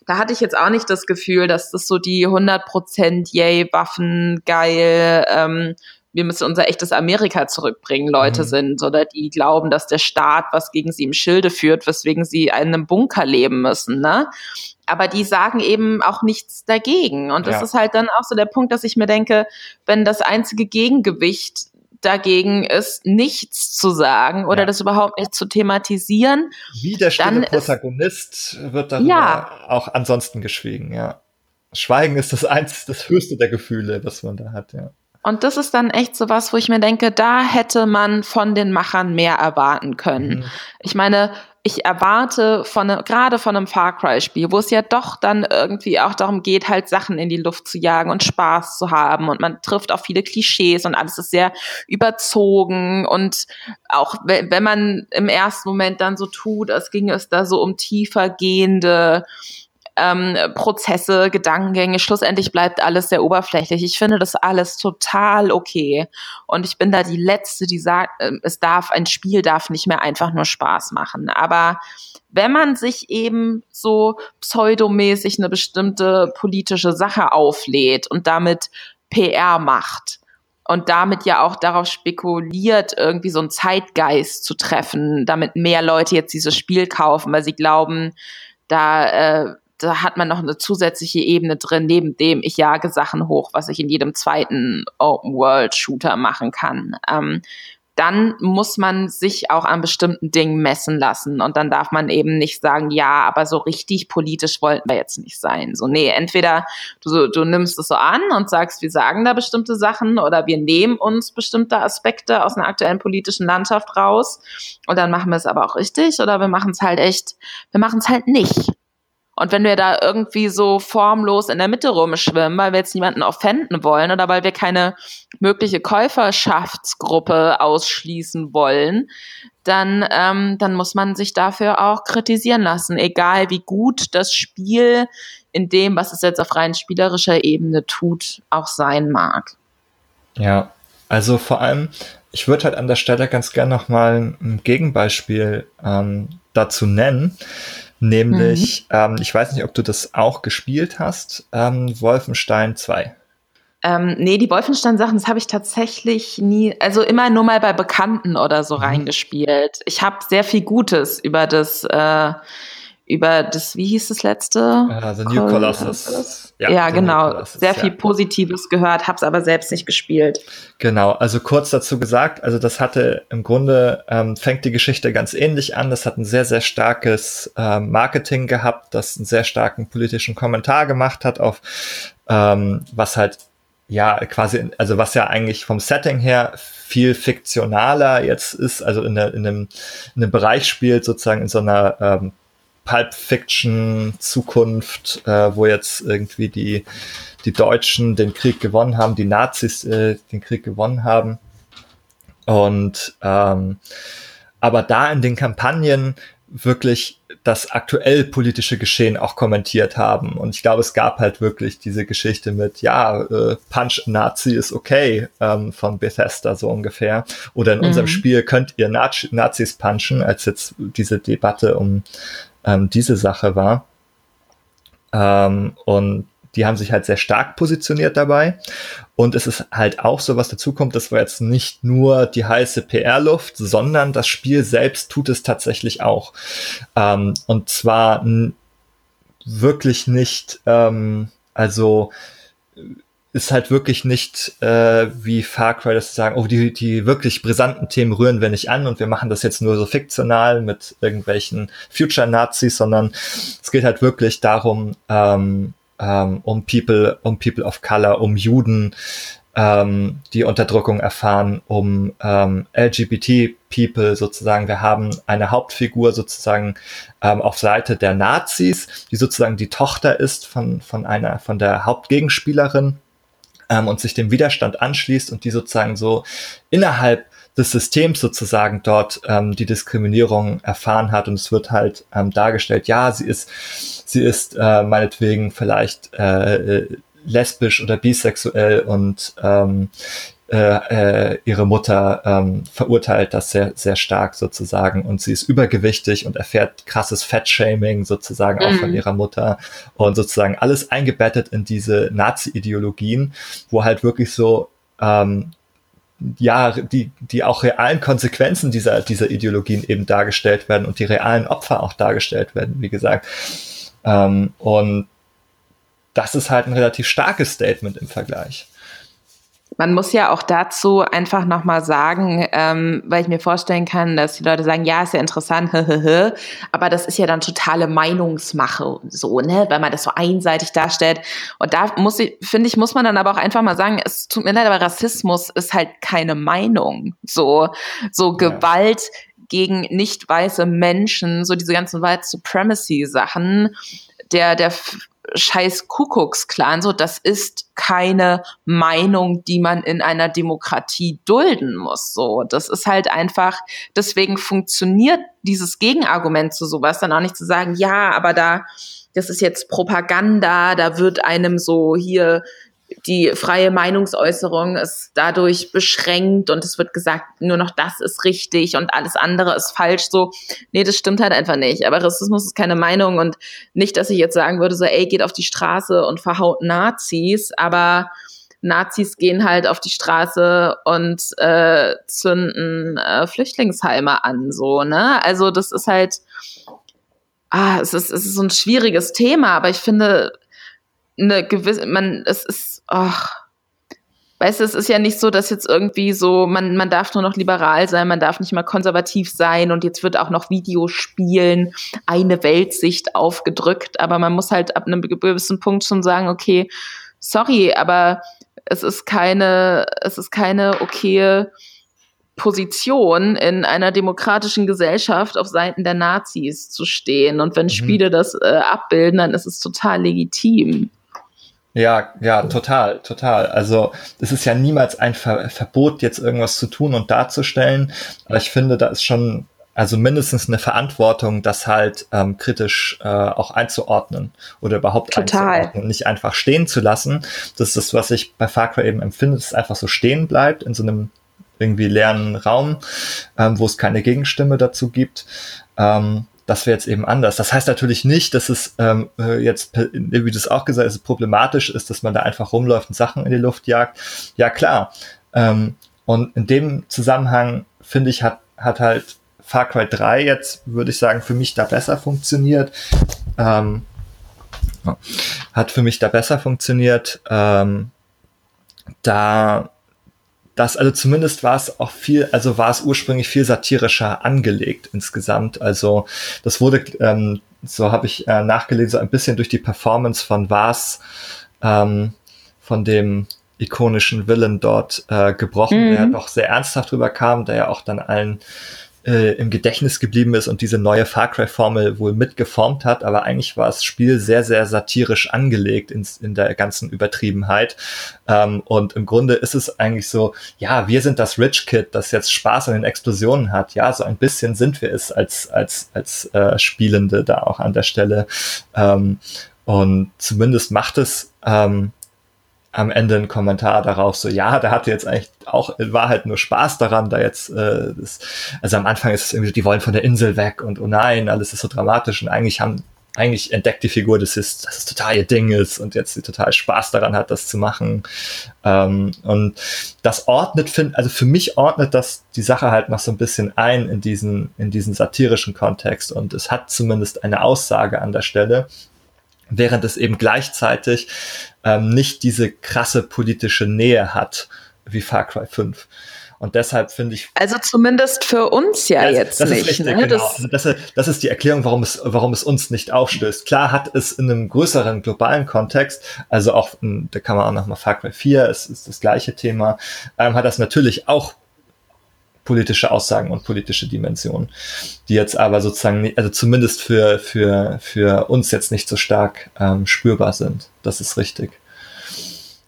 da hatte ich jetzt auch nicht das Gefühl, dass das so die 100% yay, Waffen, geil, ähm, wir müssen unser echtes Amerika zurückbringen, Leute mhm. sind oder die glauben, dass der Staat was gegen sie im Schilde führt, weswegen sie in einem Bunker leben müssen, ne? Aber die sagen eben auch nichts dagegen. Und das ja. ist halt dann auch so der Punkt, dass ich mir denke, wenn das einzige Gegengewicht dagegen ist, nichts zu sagen oder ja. das überhaupt nicht zu thematisieren. Wie der stille Protagonist ist, wird darüber ja. auch ansonsten geschwiegen, ja. Schweigen ist das eins, das höchste der Gefühle, was man da hat, ja. Und das ist dann echt so was, wo ich mir denke, da hätte man von den Machern mehr erwarten können. Mhm. Ich meine, ich erwarte von ne, gerade von einem Far Cry Spiel, wo es ja doch dann irgendwie auch darum geht, halt Sachen in die Luft zu jagen und Spaß zu haben und man trifft auf viele Klischees und alles ist sehr überzogen und auch wenn man im ersten Moment dann so tut, als ginge es da so um tiefer gehende ähm, Prozesse, Gedankengänge. Schlussendlich bleibt alles sehr oberflächlich. Ich finde das alles total okay. Und ich bin da die Letzte, die sagt, äh, es darf, ein Spiel darf nicht mehr einfach nur Spaß machen. Aber wenn man sich eben so pseudomäßig eine bestimmte politische Sache auflädt und damit PR macht, und damit ja auch darauf spekuliert, irgendwie so einen Zeitgeist zu treffen, damit mehr Leute jetzt dieses Spiel kaufen, weil sie glauben, da äh, da hat man noch eine zusätzliche Ebene drin, neben dem ich jage Sachen hoch, was ich in jedem zweiten Open-World-Shooter machen kann. Ähm, dann muss man sich auch an bestimmten Dingen messen lassen. Und dann darf man eben nicht sagen, ja, aber so richtig politisch wollten wir jetzt nicht sein. So, nee, entweder du, du nimmst es so an und sagst, wir sagen da bestimmte Sachen oder wir nehmen uns bestimmte Aspekte aus einer aktuellen politischen Landschaft raus und dann machen wir es aber auch richtig oder wir machen es halt echt, wir machen es halt nicht. Und wenn wir da irgendwie so formlos in der Mitte rumschwimmen, weil wir jetzt niemanden offenden wollen oder weil wir keine mögliche Käuferschaftsgruppe ausschließen wollen, dann, ähm, dann muss man sich dafür auch kritisieren lassen, egal wie gut das Spiel in dem, was es jetzt auf rein spielerischer Ebene tut, auch sein mag. Ja, also vor allem, ich würde halt an der Stelle ganz gerne nochmal ein Gegenbeispiel ähm, dazu nennen. Nämlich, mhm. ähm, ich weiß nicht, ob du das auch gespielt hast, ähm, Wolfenstein 2. Ähm, nee, die Wolfenstein-Sachen, das habe ich tatsächlich nie, also immer nur mal bei Bekannten oder so mhm. reingespielt. Ich habe sehr viel Gutes über das äh, über das, wie hieß das letzte? Uh, the New Colossus. Ja, ja genau. Colossus, Sehr viel ja. Positives gehört, hab's aber selbst nicht gespielt. Genau, also kurz dazu gesagt, also das hatte im Grunde, ähm, fängt die Geschichte ganz ähnlich an. Das hat ein sehr, sehr starkes äh, Marketing gehabt, das einen sehr starken politischen Kommentar gemacht hat auf, ähm, was halt ja, quasi, also was ja eigentlich vom Setting her viel fiktionaler jetzt ist, also in, der, in, einem, in einem Bereich spielt, sozusagen in so einer ähm, Pulp Fiction Zukunft, äh, wo jetzt irgendwie die, die Deutschen den Krieg gewonnen haben, die Nazis äh, den Krieg gewonnen haben. Und ähm, aber da in den Kampagnen wirklich das aktuell politische Geschehen auch kommentiert haben. Und ich glaube, es gab halt wirklich diese Geschichte mit, ja, äh, Punch Nazi ist okay ähm, von Bethesda so ungefähr. Oder in mhm. unserem Spiel könnt ihr Nazi Nazis punchen, als jetzt diese Debatte um ähm, diese Sache war. Ähm, und die haben sich halt sehr stark positioniert dabei. Und es ist halt auch so, was dazu kommt, das war jetzt nicht nur die heiße PR-Luft, sondern das Spiel selbst tut es tatsächlich auch. Ähm, und zwar wirklich nicht, ähm, also ist halt wirklich nicht äh, wie Far Cry, dass sie sagen, oh, die, die wirklich brisanten Themen rühren wir nicht an und wir machen das jetzt nur so fiktional mit irgendwelchen Future-Nazis, sondern es geht halt wirklich darum, ähm, ähm, um People, um People of Color, um Juden, ähm, die Unterdrückung erfahren, um ähm, LGBT-People sozusagen. Wir haben eine Hauptfigur sozusagen ähm, auf Seite der Nazis, die sozusagen die Tochter ist von, von einer, von der Hauptgegenspielerin ähm, und sich dem Widerstand anschließt und die sozusagen so innerhalb des Systems sozusagen dort ähm, die Diskriminierung erfahren hat. Und es wird halt ähm, dargestellt, ja, sie ist, sie ist äh, meinetwegen vielleicht äh, äh lesbisch oder bisexuell und ähm, äh, äh, ihre Mutter ähm, verurteilt das sehr, sehr stark sozusagen und sie ist übergewichtig und erfährt krasses Fettshaming sozusagen auch von mhm. ihrer Mutter und sozusagen alles eingebettet in diese Nazi-Ideologien, wo halt wirklich so ähm, ja, die, die auch realen Konsequenzen dieser, dieser Ideologien eben dargestellt werden und die realen Opfer auch dargestellt werden, wie gesagt. Ähm, und das ist halt ein relativ starkes Statement im Vergleich. Man muss ja auch dazu einfach nochmal sagen, ähm, weil ich mir vorstellen kann, dass die Leute sagen, ja, ist ja interessant, [LAUGHS] aber das ist ja dann totale Meinungsmache, so, ne, weil man das so einseitig darstellt. Und da muss ich, finde ich, muss man dann aber auch einfach mal sagen, es tut mir leid, aber Rassismus ist halt keine Meinung. So, so Gewalt gegen nicht weiße Menschen, so diese ganzen White Supremacy Sachen, der, der scheiß Kuckucksklan, so das ist keine Meinung, die man in einer Demokratie dulden muss. So, das ist halt einfach, deswegen funktioniert dieses Gegenargument zu sowas dann auch nicht zu sagen, ja, aber da, das ist jetzt Propaganda, da wird einem so hier die freie Meinungsäußerung ist dadurch beschränkt und es wird gesagt, nur noch das ist richtig und alles andere ist falsch. So, nee, das stimmt halt einfach nicht. Aber Rassismus ist keine Meinung und nicht, dass ich jetzt sagen würde, so, ey, geht auf die Straße und verhaut Nazis, aber Nazis gehen halt auf die Straße und äh, zünden äh, Flüchtlingsheime an, so, ne? Also das ist halt, ah, es ist, es ist so ein schwieriges Thema, aber ich finde, eine gewisse, man, es ist, ach, weißt du, es ist ja nicht so, dass jetzt irgendwie so, man, man darf nur noch liberal sein, man darf nicht mal konservativ sein und jetzt wird auch noch Videospielen eine Weltsicht aufgedrückt, aber man muss halt ab einem gewissen Punkt schon sagen, okay, sorry, aber es ist keine, es ist keine okaye Position in einer demokratischen Gesellschaft auf Seiten der Nazis zu stehen. Und wenn mhm. Spiele das äh, abbilden, dann ist es total legitim. Ja, ja, total, total. Also es ist ja niemals ein Ver Verbot, jetzt irgendwas zu tun und darzustellen. Aber ich finde, da ist schon also mindestens eine Verantwortung, das halt ähm, kritisch äh, auch einzuordnen oder überhaupt Total. einzuordnen, nicht einfach stehen zu lassen. Das ist das, was ich bei Far Cry eben empfinde, dass es einfach so stehen bleibt in so einem irgendwie leeren Raum, ähm, wo es keine Gegenstimme dazu gibt. Ähm, das wäre jetzt eben anders. Das heißt natürlich nicht, dass es ähm, äh, jetzt, wie du es auch gesagt hast, problematisch ist, dass man da einfach rumläuft und Sachen in die Luft jagt. Ja, klar. Ähm, und in dem Zusammenhang, finde ich, hat, hat halt Far Cry 3 jetzt, würde ich sagen, für mich da besser funktioniert. Ähm, hat für mich da besser funktioniert. Ähm, da das, also zumindest war es auch viel, also war es ursprünglich viel satirischer angelegt insgesamt. Also das wurde, ähm, so habe ich äh, nachgelesen, so ein bisschen durch die Performance von Vars, ähm, von dem ikonischen Villain dort äh, gebrochen, mhm. der doch sehr ernsthaft drüber kam, der ja auch dann allen äh, im Gedächtnis geblieben ist und diese neue Far Cry-Formel wohl mitgeformt hat, aber eigentlich war das Spiel sehr, sehr satirisch angelegt ins, in der ganzen Übertriebenheit. Ähm, und im Grunde ist es eigentlich so, ja, wir sind das Rich Kid, das jetzt Spaß an den Explosionen hat. Ja, so ein bisschen sind wir es als, als, als äh, Spielende da auch an der Stelle. Ähm, und zumindest macht es ähm, am Ende ein Kommentar darauf, so ja, der hatte jetzt eigentlich auch in Wahrheit nur Spaß daran, da jetzt, äh, das, also am Anfang ist es irgendwie, die wollen von der Insel weg und oh nein, alles ist so dramatisch und eigentlich haben, eigentlich entdeckt die Figur, dass es, dass es total ihr Ding ist und jetzt sie total Spaß daran hat, das zu machen. Ähm, und das ordnet, find, also für mich ordnet das die Sache halt noch so ein bisschen ein in diesen, in diesen satirischen Kontext und es hat zumindest eine Aussage an der Stelle, während es eben gleichzeitig ähm, nicht diese krasse politische Nähe hat wie Far Cry 5. Und deshalb finde ich. Also zumindest für uns ja, ja jetzt das nicht. Ist richtig, ne? genau. das, also das, das, ist die Erklärung, warum es, warum es uns nicht aufstößt. Klar hat es in einem größeren globalen Kontext, also auch, da kann man auch nochmal Far Cry 4, es ist das gleiche Thema, ähm, hat das natürlich auch politische Aussagen und politische Dimensionen, die jetzt aber sozusagen, also zumindest für, für, für uns jetzt nicht so stark ähm, spürbar sind. Das ist richtig.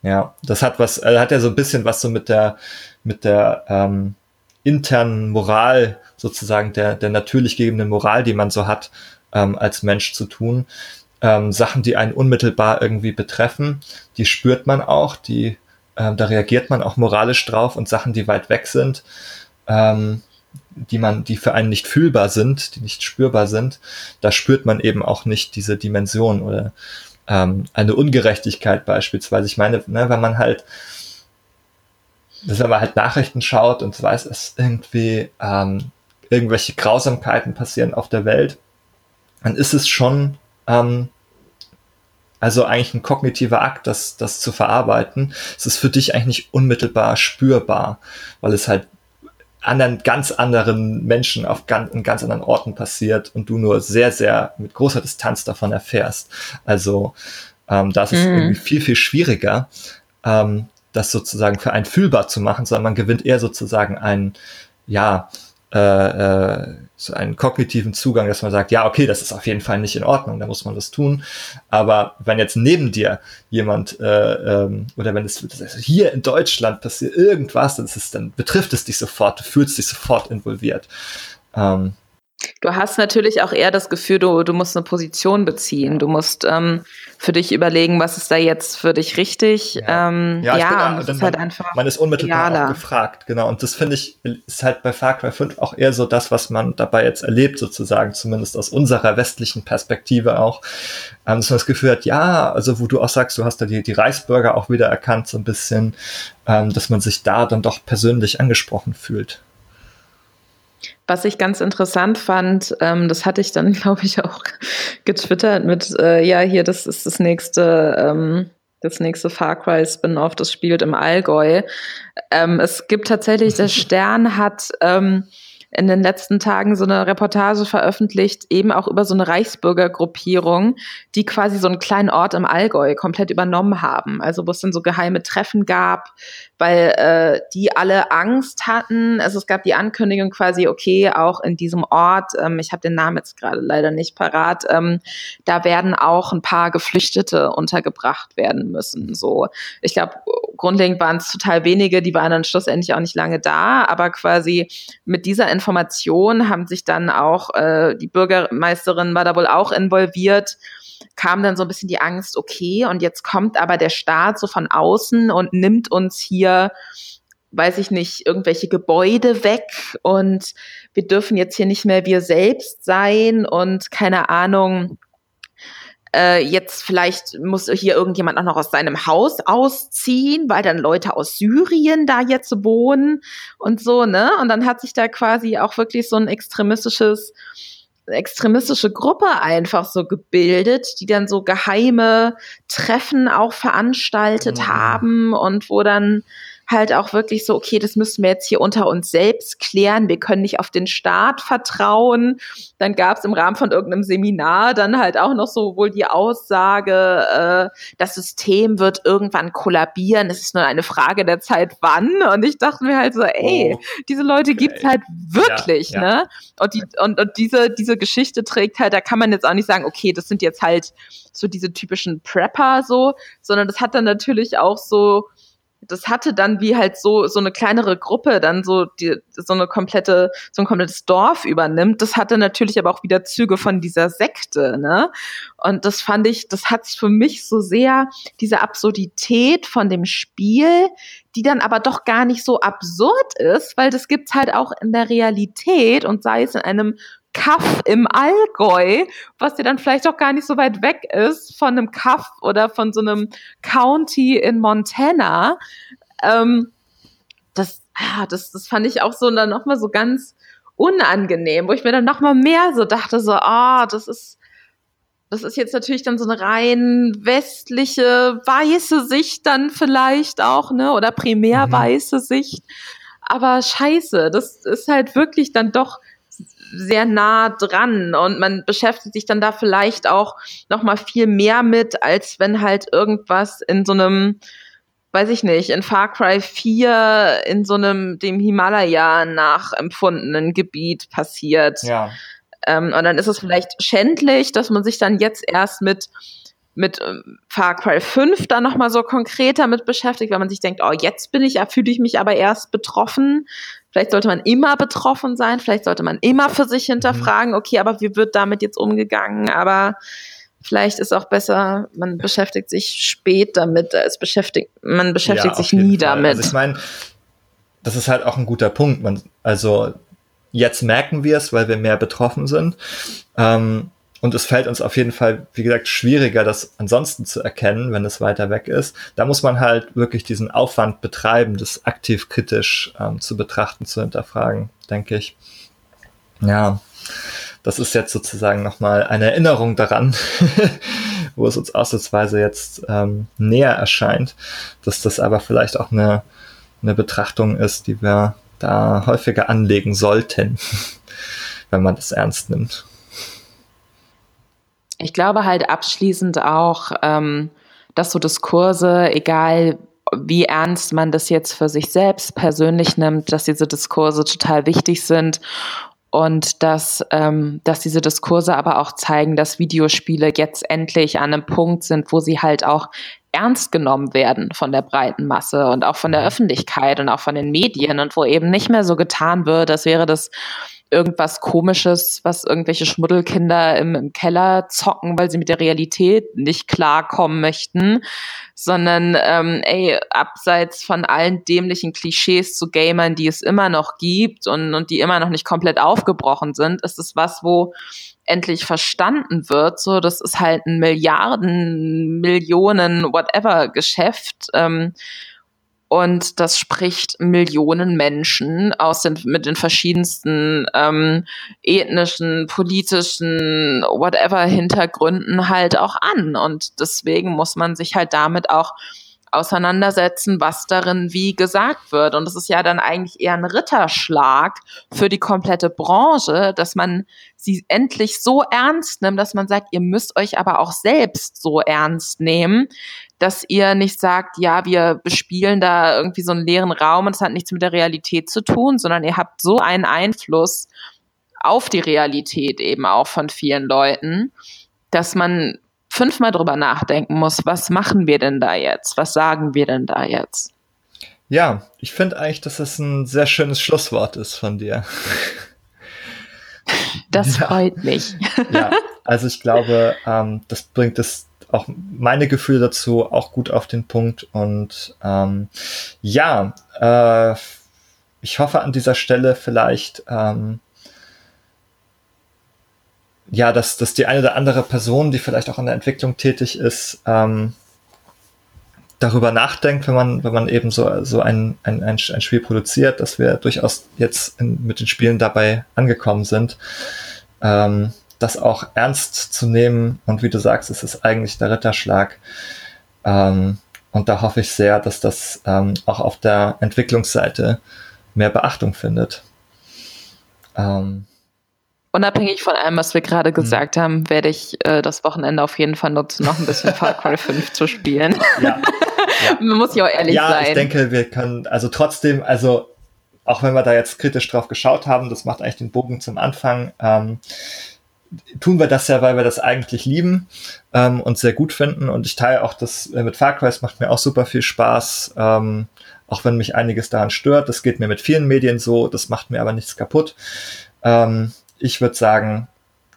Ja, das hat was, äh, hat ja so ein bisschen was so mit der, mit der ähm, internen Moral sozusagen, der, der natürlich gegebenen Moral, die man so hat, ähm, als Mensch zu tun. Ähm, Sachen, die einen unmittelbar irgendwie betreffen, die spürt man auch, die, ähm, da reagiert man auch moralisch drauf und Sachen, die weit weg sind, ähm, die man, die für einen nicht fühlbar sind, die nicht spürbar sind, da spürt man eben auch nicht diese Dimension oder ähm, eine Ungerechtigkeit beispielsweise. Ich meine, ne, wenn man halt, wenn man halt Nachrichten schaut und weiß, es irgendwie ähm, irgendwelche Grausamkeiten passieren auf der Welt, dann ist es schon ähm, also eigentlich ein kognitiver Akt, das, das zu verarbeiten. Es ist für dich eigentlich nicht unmittelbar spürbar, weil es halt anderen, ganz anderen Menschen auf ganz, in ganz anderen Orten passiert und du nur sehr, sehr mit großer Distanz davon erfährst. Also ähm, das ist mhm. irgendwie viel, viel schwieriger, ähm, das sozusagen für einen fühlbar zu machen, sondern man gewinnt eher sozusagen ein, ja, äh, äh, so einen kognitiven Zugang, dass man sagt, ja, okay, das ist auf jeden Fall nicht in Ordnung, da muss man das tun. Aber wenn jetzt neben dir jemand äh, ähm, oder wenn es hier in Deutschland passiert irgendwas, dann, ist es, dann betrifft es dich sofort, du fühlst dich sofort involviert. Ähm, Du hast natürlich auch eher das Gefühl, du, du musst eine Position beziehen. Du musst ähm, für dich überlegen, was ist da jetzt für dich richtig. Ja, ähm, ja, ja bin, das ist halt einfach. Man ist unmittelbar auch gefragt, genau. Und das finde ich, ist halt bei Far Cry 5 auch eher so das, was man dabei jetzt erlebt, sozusagen, zumindest aus unserer westlichen Perspektive auch. Ähm, dass man das Gefühl hat, ja, also wo du auch sagst, du hast da die, die Reisbürger auch wieder erkannt, so ein bisschen, ähm, dass man sich da dann doch persönlich angesprochen fühlt. Was ich ganz interessant fand, ähm, das hatte ich dann, [LAUGHS] glaube ich, auch getwittert mit, äh, ja, hier, das ist das nächste, ähm, das nächste Far Cry Spin-off, das spielt im Allgäu. Ähm, es gibt tatsächlich, der [LAUGHS] Stern hat ähm, in den letzten Tagen so eine Reportage veröffentlicht, eben auch über so eine Reichsbürgergruppierung, die quasi so einen kleinen Ort im Allgäu komplett übernommen haben. Also wo es dann so geheime Treffen gab, weil äh, die alle Angst hatten. Also es gab die Ankündigung quasi, okay, auch in diesem Ort, ähm, ich habe den Namen jetzt gerade leider nicht parat, ähm, da werden auch ein paar Geflüchtete untergebracht werden müssen. So, ich glaube, grundlegend waren es total wenige, die waren dann schlussendlich auch nicht lange da, aber quasi mit dieser Information haben sich dann auch äh, die Bürgermeisterin war da wohl auch involviert kam dann so ein bisschen die Angst, okay, und jetzt kommt aber der Staat so von außen und nimmt uns hier, weiß ich nicht, irgendwelche Gebäude weg und wir dürfen jetzt hier nicht mehr wir selbst sein und keine Ahnung, äh, jetzt vielleicht muss hier irgendjemand auch noch aus seinem Haus ausziehen, weil dann Leute aus Syrien da jetzt wohnen und so, ne? Und dann hat sich da quasi auch wirklich so ein extremistisches extremistische Gruppe einfach so gebildet, die dann so geheime Treffen auch veranstaltet mhm. haben und wo dann halt auch wirklich so, okay, das müssen wir jetzt hier unter uns selbst klären, wir können nicht auf den Staat vertrauen. Dann gab es im Rahmen von irgendeinem Seminar dann halt auch noch so wohl die Aussage, äh, das System wird irgendwann kollabieren, es ist nur eine Frage der Zeit wann. Und ich dachte mir halt so, ey, oh, diese Leute okay. gibt's halt wirklich, ja, ja. ne? Und, die, und, und diese, diese Geschichte trägt halt, da kann man jetzt auch nicht sagen, okay, das sind jetzt halt so diese typischen Prepper so, sondern das hat dann natürlich auch so das hatte dann wie halt so so eine kleinere Gruppe dann so die so eine komplette so ein komplettes Dorf übernimmt. Das hatte natürlich aber auch wieder Züge von dieser Sekte, ne? Und das fand ich, das hat's für mich so sehr diese Absurdität von dem Spiel, die dann aber doch gar nicht so absurd ist, weil das gibt's halt auch in der Realität und sei es in einem Kaff im Allgäu, was ja dann vielleicht auch gar nicht so weit weg ist von einem Kaff oder von so einem County in Montana. Ähm, das, ah, das, das fand ich auch so dann nochmal so ganz unangenehm, wo ich mir dann nochmal mehr so dachte, so, ah, das ist, das ist jetzt natürlich dann so eine rein westliche, weiße Sicht dann vielleicht auch, ne, oder primär mhm. weiße Sicht. Aber scheiße, das ist halt wirklich dann doch sehr nah dran und man beschäftigt sich dann da vielleicht auch noch mal viel mehr mit, als wenn halt irgendwas in so einem weiß ich nicht, in Far Cry 4 in so einem dem Himalaya nachempfundenen Gebiet passiert. Ja. Ähm, und dann ist es vielleicht schändlich, dass man sich dann jetzt erst mit mit ähm, Far Cry 5 da nochmal so konkreter mit beschäftigt, weil man sich denkt, oh, jetzt bin ich, fühle ich mich aber erst betroffen. Vielleicht sollte man immer betroffen sein, vielleicht sollte man immer für sich hinterfragen, mhm. okay, aber wie wird damit jetzt umgegangen? Aber vielleicht ist auch besser, man beschäftigt sich spät damit, als beschäftigt, man beschäftigt ja, sich nie Fall. damit. Also ich meine, das ist halt auch ein guter Punkt. Man, also jetzt merken wir es, weil wir mehr betroffen sind. Ähm, und es fällt uns auf jeden Fall, wie gesagt, schwieriger, das ansonsten zu erkennen, wenn es weiter weg ist. Da muss man halt wirklich diesen Aufwand betreiben, das aktiv kritisch ähm, zu betrachten, zu hinterfragen, denke ich. Ja, das ist jetzt sozusagen nochmal eine Erinnerung daran, [LAUGHS] wo es uns ausnahmsweise jetzt ähm, näher erscheint, dass das aber vielleicht auch eine, eine Betrachtung ist, die wir da häufiger anlegen sollten, [LAUGHS] wenn man das ernst nimmt. Ich glaube halt abschließend auch, ähm, dass so Diskurse, egal wie ernst man das jetzt für sich selbst persönlich nimmt, dass diese Diskurse total wichtig sind und dass, ähm, dass diese Diskurse aber auch zeigen, dass Videospiele jetzt endlich an einem Punkt sind, wo sie halt auch ernst genommen werden von der breiten Masse und auch von der mhm. Öffentlichkeit und auch von den Medien und wo eben nicht mehr so getan wird, als wäre das irgendwas Komisches, was irgendwelche Schmuddelkinder im, im Keller zocken, weil sie mit der Realität nicht klarkommen möchten, sondern ähm, ey, abseits von allen dämlichen Klischees zu Gamern, die es immer noch gibt und, und die immer noch nicht komplett aufgebrochen sind, ist es was, wo endlich verstanden wird. So, das ist halt ein Milliarden, Millionen, whatever Geschäft. Ähm, und das spricht Millionen Menschen aus den, mit den verschiedensten ähm, ethnischen, politischen, whatever Hintergründen halt auch an. Und deswegen muss man sich halt damit auch auseinandersetzen, was darin wie gesagt wird. Und das ist ja dann eigentlich eher ein Ritterschlag für die komplette Branche, dass man sie endlich so ernst nimmt, dass man sagt, ihr müsst euch aber auch selbst so ernst nehmen, dass ihr nicht sagt, ja, wir bespielen da irgendwie so einen leeren Raum und es hat nichts mit der Realität zu tun, sondern ihr habt so einen Einfluss auf die Realität eben auch von vielen Leuten, dass man fünfmal drüber nachdenken muss, was machen wir denn da jetzt? Was sagen wir denn da jetzt? Ja, ich finde eigentlich, dass es ein sehr schönes Schlusswort ist von dir. Das ja. freut mich. Ja, also ich glaube, ähm, das bringt es auch meine Gefühle dazu auch gut auf den Punkt. Und ähm, ja, äh, ich hoffe an dieser Stelle vielleicht ähm, ja, dass, dass die eine oder andere Person, die vielleicht auch an der Entwicklung tätig ist, ähm, darüber nachdenkt, wenn man, wenn man eben so, so ein, ein, ein, Spiel produziert, dass wir durchaus jetzt in, mit den Spielen dabei angekommen sind, ähm, das auch ernst zu nehmen. Und wie du sagst, es ist eigentlich der Ritterschlag. Ähm, und da hoffe ich sehr, dass das ähm, auch auf der Entwicklungsseite mehr Beachtung findet. Ähm, Unabhängig von allem, was wir gerade mhm. gesagt haben, werde ich äh, das Wochenende auf jeden Fall nutzen, noch ein bisschen [LAUGHS] Far Cry 5 zu spielen. Ja. ja. [LAUGHS] Man muss ja auch ehrlich ja, sein. Ja, ich denke, wir können, also trotzdem, also auch wenn wir da jetzt kritisch drauf geschaut haben, das macht eigentlich den Bogen zum Anfang, ähm, tun wir das ja, weil wir das eigentlich lieben ähm, und sehr gut finden. Und ich teile auch das äh, mit Far Cry, macht mir auch super viel Spaß. Ähm, auch wenn mich einiges daran stört. Das geht mir mit vielen Medien so, das macht mir aber nichts kaputt. Ähm, ich würde sagen,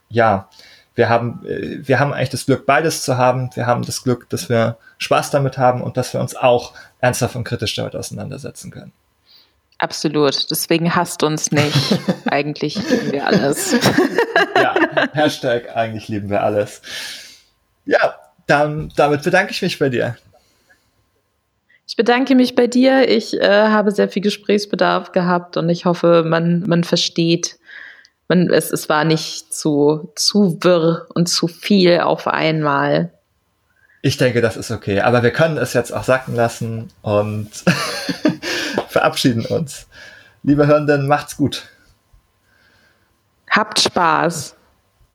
ja, wir haben, äh, wir haben eigentlich das Glück, beides zu haben. Wir haben das Glück, dass wir Spaß damit haben und dass wir uns auch ernsthaft und kritisch damit auseinandersetzen können. Absolut. Deswegen hasst uns nicht. [LAUGHS] eigentlich lieben wir alles. ja, Hashtag eigentlich lieben wir alles. Ja, dann, damit bedanke ich mich bei dir. Ich bedanke mich bei dir. Ich äh, habe sehr viel Gesprächsbedarf gehabt und ich hoffe, man, man versteht, man, es, es war nicht zu, zu wirr und zu viel auf einmal. Ich denke, das ist okay. Aber wir können es jetzt auch sacken lassen und [LAUGHS] verabschieden uns. Liebe Hörenden, macht's gut. Habt Spaß.